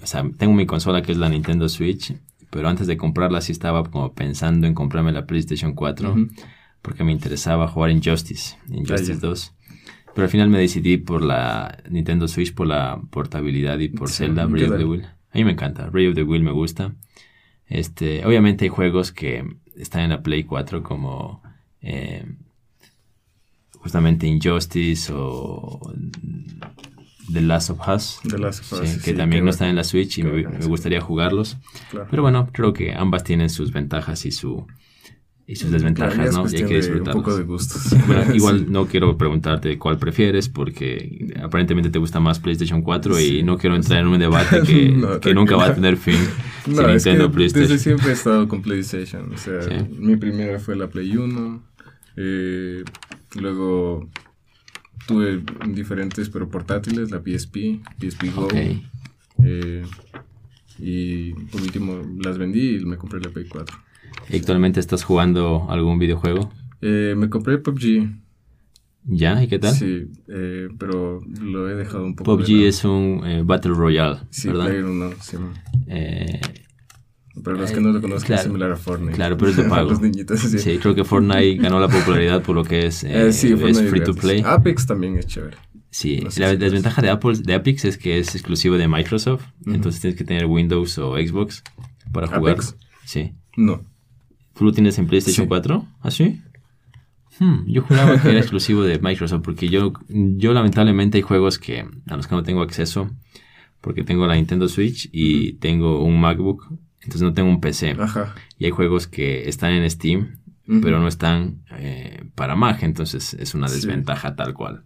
o sea, tengo mi consola que es la Nintendo Switch, pero antes de comprarla sí estaba como pensando en comprarme la PlayStation 4 porque me interesaba jugar Injustice, Injustice 2. Pero al final me decidí por la Nintendo Switch por la portabilidad y por Zelda Breath of the Wild. A mí me encanta, Breath of the Wild me gusta. Este, obviamente hay juegos que están en la Play 4 como eh, justamente Injustice o The Last of Us. que también no están en la Switch y me, gustaría jugarlos. Pero bueno, creo que ambas tienen sus ventajas y su y sus desventajas, ¿no? Y hay que disfrutarlos. Un poco de gustos. igual no quiero preguntarte cuál prefieres porque aparentemente te gusta más PlayStation 4 y no quiero entrar en un debate que, nunca va a tener fin. No, Nintendo, PlayStation. Desde siempre he estado con PlayStation. O sea, mi primera fue la Play 1. Eh, luego tuve diferentes pero portátiles, la PSP, PSP Go. Eh, y por último las vendí y me compré la Play 4. ¿Y actualmente estás jugando algún videojuego? Eh, me compré PUBG. ¿Ya? ¿Y qué tal? Sí, eh, pero lo he dejado un poco. PUBG es un Battle Royale, sí, ¿verdad? Player uno, sí. Pero los que no lo conozcan es similar a Fortnite. Claro, pero es de pago. los niñitos, sí. creo que Fortnite ganó la popularidad por lo que es, eh, es free to play. Apex también es chévere. Sí, la desventaja de, Apple, de Apex es que es exclusivo de Microsoft, entonces tienes que tener Windows o Xbox para jugar. ¿Apex? Sí. No. ¿Tú lo tienes en PlayStation 4? ¿Ah, sí? Hmm, yo juraba que era exclusivo de Microsoft porque yo, yo lamentablemente hay juegos que a los que no tengo acceso porque tengo la Nintendo Switch y tengo un MacBook, entonces no tengo un PC. Ajá. Y hay juegos que están en Steam, pero no están eh, para Mac, entonces es una desventaja tal cual.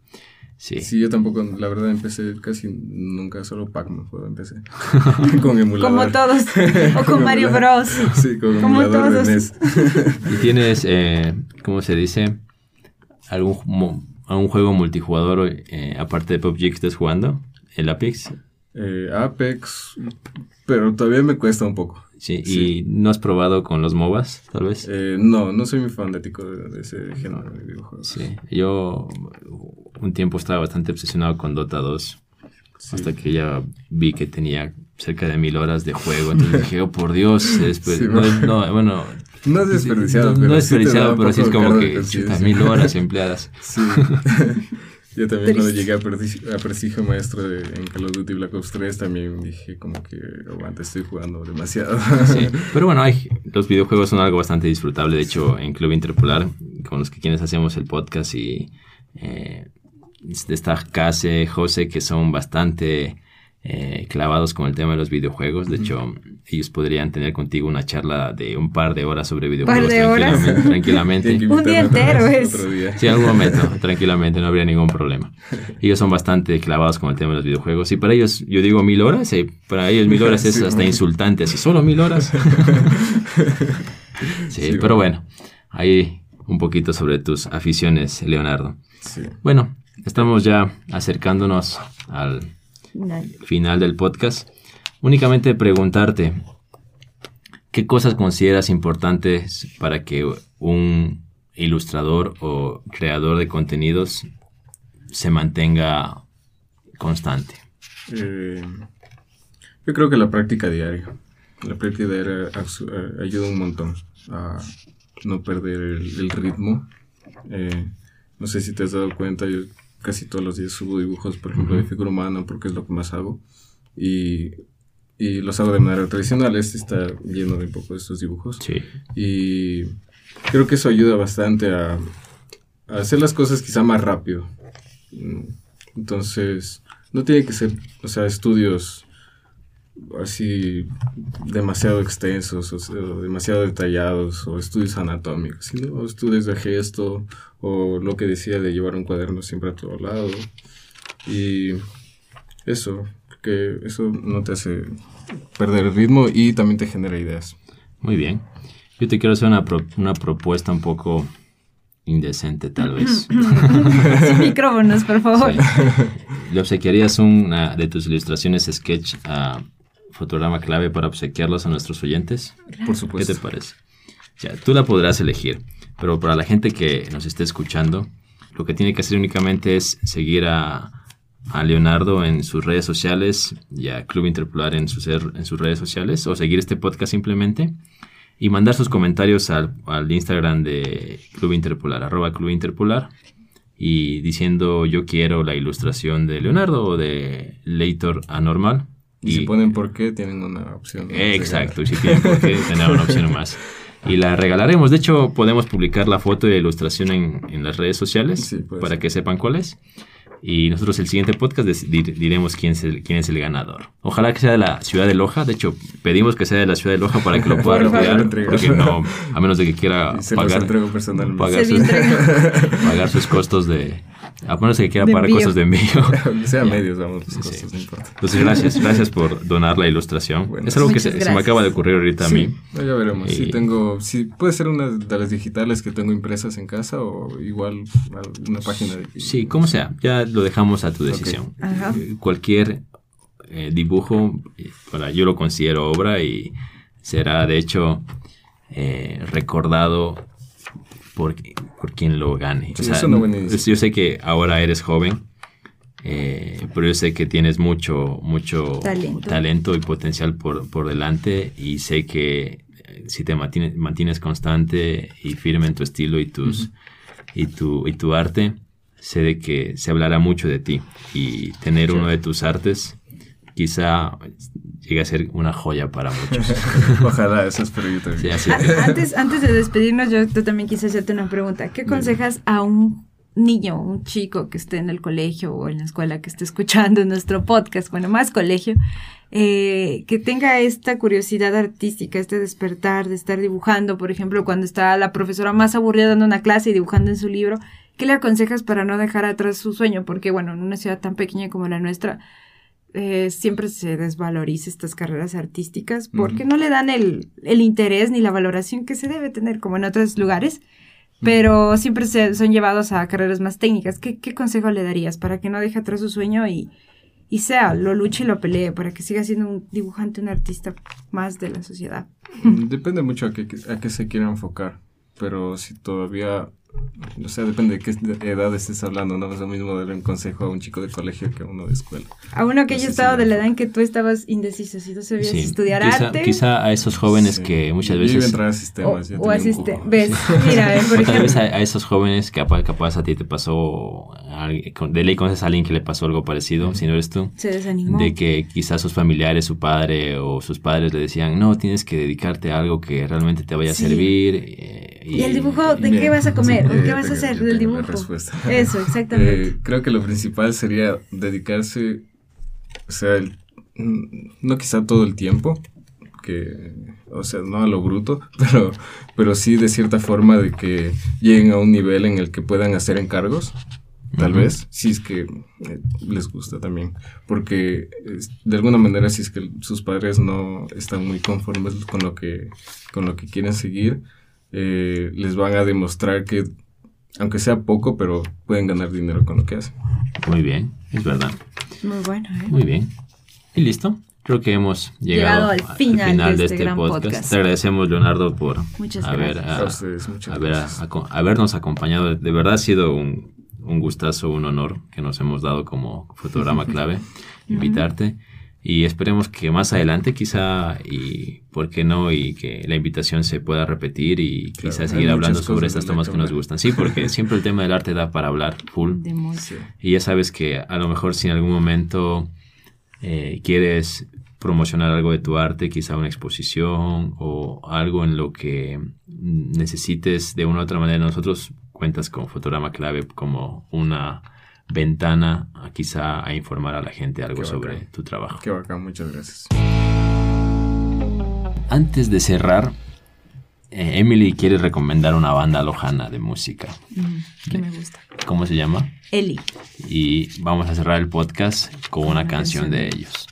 Sí. sí, yo tampoco, la verdad empecé casi nunca, solo Pac-Man juego empecé. con emulador. Como todos, o con, Mario Bros. Sí, con Como emulador todos. de NES. ¿Y tienes, eh, cómo se dice, algún, algún juego multijugador eh, aparte de PUBG que estés jugando? ¿El Apex? Eh, Apex, pero todavía me cuesta un poco. Sí, ¿y no has probado con los MOBAs, tal vez? Eh, no, no soy muy fanático de, de ese género de videojuegos. Sí, yo un tiempo estaba bastante obsesionado con Dota 2, hasta que ya vi que tenía cerca de mil horas de juego, entonces dije, oh, por Dios, después, no, no, bueno... No es desperdiciado, no, pero, no desperdiciado, sí pero sí es como que mil horas empleadas. Sí. Yo también cuando llegué a, prestigio, a prestigio maestro de, en Call of Duty Black Ops 3 también dije como que aguanta, estoy jugando demasiado. Sí, pero bueno, hay, los videojuegos son algo bastante disfrutable. De hecho, en Club Interpolar, con los que quienes hacemos el podcast y eh, está Case, José, que son bastante eh, clavados con el tema de los videojuegos. De hecho, ellos podrían tener contigo una charla de un par de horas sobre videojuegos. ¿Par de horas? Tranquilamente. un día entero es. Sí, algún momento, tranquilamente, no habría ningún problema. Ellos son bastante clavados con el tema de los videojuegos. Y para ellos, yo digo mil horas, y para ellos mil horas es hasta insultante. Así, solo mil horas. sí, sí, pero bueno, ahí un poquito sobre tus aficiones, Leonardo. Sí. Bueno, estamos ya acercándonos al final del podcast, únicamente preguntarte, ¿qué cosas consideras importantes para que un ilustrador o creador de contenidos se mantenga constante? Eh, yo creo que la práctica diaria. La práctica diaria ayuda un montón a no perder el, el ritmo. Eh, no sé si te has dado cuenta, yo casi todos los días subo dibujos, por ejemplo, de figura humana, porque es lo que más hago. Y, y los hago de manera tradicional. Este está lleno de un poco de estos dibujos. Sí. Y creo que eso ayuda bastante a, a hacer las cosas quizá más rápido. Entonces, no tiene que ser, o sea, estudios así demasiado extensos o, demasiado detallados o estudios anatómicos, sino estudios de gesto o lo que decía de llevar un cuaderno siempre a todo lado. Y eso, que eso no te hace perder el ritmo y también te genera ideas. Muy bien. Yo te quiero hacer una, pro, una propuesta un poco indecente, tal vez. Sin micrófonos, por favor. Sí. Le obsequiarías una de tus ilustraciones sketch a fotograma clave para obsequiarlos a nuestros oyentes? Por supuesto. ¿Qué te parece? Sea, tú la podrás elegir, pero para la gente que nos esté escuchando, lo que tiene que hacer únicamente es seguir a, a Leonardo en sus redes sociales y a Club Interpolar en sus, en sus redes sociales, o seguir este podcast simplemente y mandar sus comentarios al, al Instagram de Club Interpolar, arroba Club Interpolar, y diciendo yo quiero la ilustración de Leonardo o de Leitor Anormal y, si ponen por qué, tienen una opción. Exacto, y si tienen por qué, tienen una opción más. Y la regalaremos. De hecho, podemos publicar la foto de ilustración en, en las redes sociales sí, para que sepan cuál es. Y nosotros el siguiente podcast diremos quién es, el, quién es el ganador. Ojalá que sea de la ciudad de Loja. De hecho, pedimos que sea de la ciudad de Loja para que lo pueda retirar. porque no, a menos de que quiera pagar, pagar, sus, pagar sus costos de, a menos que quiera pagar costos de envío. sea medios, vamos, los costos, sí. no importa. Entonces, gracias, gracias por donar la ilustración. Bueno, es algo que se, se, me acaba de ocurrir ahorita sí, a mí. Ya veremos. Y... Si tengo, si puede ser una de las digitales que tengo impresas en casa o igual una página de. Sí, como sea, ya lo dejamos a tu decisión. Okay. Cualquier eh, dibujo, para, yo lo considero obra y será de hecho eh, recordado por, por quien lo gane. Sí, o sea, es una buena yo sé que ahora eres joven, eh, pero yo sé que tienes mucho, mucho talento, talento y potencial por, por, delante y sé que eh, si te mantienes, mantienes, constante y firme en tu estilo y, tus, uh -huh. y, tu, y tu arte, sé de que se hablará mucho de ti y tener sí. uno de tus artes quizá llegue a ser una joya para muchos. Ojalá, eso espero yo también. antes, antes de despedirnos, yo también quise hacerte una pregunta. ¿Qué aconsejas a un niño, un chico que esté en el colegio o en la escuela que esté escuchando nuestro podcast, bueno, más colegio, eh, que tenga esta curiosidad artística, este despertar de estar dibujando, por ejemplo, cuando está la profesora más aburrida dando una clase y dibujando en su libro, ¿qué le aconsejas para no dejar atrás su sueño? Porque, bueno, en una ciudad tan pequeña como la nuestra, eh, siempre se desvaloriza estas carreras artísticas porque no le dan el, el, interés ni la valoración que se debe tener como en otros lugares, pero siempre se, son llevados a carreras más técnicas. ¿Qué, ¿Qué, consejo le darías para que no deje atrás su sueño y, y sea, lo luche y lo pelee, para que siga siendo un dibujante, un artista más de la sociedad? Depende mucho a qué, a qué se quiera enfocar, pero si todavía o sea, depende de qué edad estés hablando, no es lo mismo darle un consejo a un chico de colegio que a uno de escuela. A uno que haya estado de la edad en que tú estabas indeciso, si tú sabías estudiar arte. Quizá a esos jóvenes que muchas veces... Yo entrar a sistemas. O, o asiste, ves, mira, por ejemplo... Tal vez a, esos jóvenes que capaz, a ti te pasó, de ley conoces a alguien que le pasó algo parecido, si no eres tú. Se desanimó. De que quizás sus familiares, su padre o sus padres le decían, no, tienes que dedicarte a algo que realmente te vaya a servir. Eh, y, el dibujo, ¿de qué vas a comer? ¿Qué vas a hacer del dibujo? Eso, exactamente. Eh, creo que lo principal sería dedicarse, o sea, no quizá todo el tiempo, que, o sea, no a lo bruto, pero, pero sí de cierta forma de que lleguen a un nivel en el que puedan hacer encargos, tal vez, si es que eh, les gusta también, porque de alguna manera si es que sus padres no están muy conformes con lo que, con lo que quieren seguir, eh, les van a demostrar que, aunque sea poco, pero pueden ganar dinero con lo que hacen. Muy bien, es verdad. Muy bueno. ¿eh? Muy bien. Y listo. Creo que hemos llegado, al, final, de, este, este podcast. Te agradecemos, Leonardo, por haber, habernos acompañado. De verdad ha sido un, un, gustazo, un honor que nos hemos dado como fotograma clave, invitarte. Y esperemos que más adelante quizá, y por qué no, y que la invitación se pueda repetir y quizá seguir hablando sobre estas tomas que nos gustan. Sí, porque siempre el tema del arte da para hablar full. Y ya sabes que a lo mejor si en algún momento eh, quieres promocionar algo de tu arte, quizá una exposición o algo en lo que necesites de una u otra manera, nosotros cuentas con Fotograma Clave como una ventana a quizá a informar a la gente algo sobre tu trabajo. Qué bacán, muchas gracias. Antes de cerrar, eh, Emily quiere recomendar una banda lojana de música. que me gusta. ¿Cómo se llama? Eli. Y vamos a cerrar el podcast con una, canción, de ellos.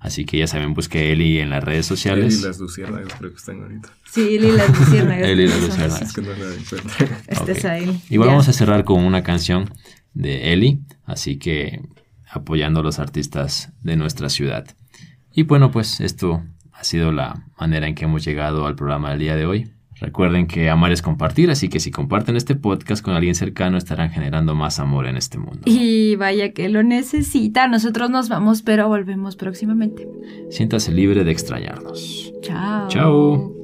Así que ya saben, busque Eli en las redes sociales. Eli y las luciérnagas creo que están ahorita. Sí, Eli y las luciérnagas. Eli y las luciérnagas. Es que no la okay. ahí. Y vamos a cerrar con una canción de Eli, así que apoyando a los artistas de nuestra ciudad. Y bueno, pues esto ha sido la manera en que hemos llegado al programa del día de hoy. Recuerden que amar es compartir, así que si comparten este podcast con alguien cercano estarán generando más amor en este mundo. Y vaya que lo necesita. Nosotros nos vamos, pero volvemos próximamente. Siéntase libre de extrañarnos. Chao. Chao.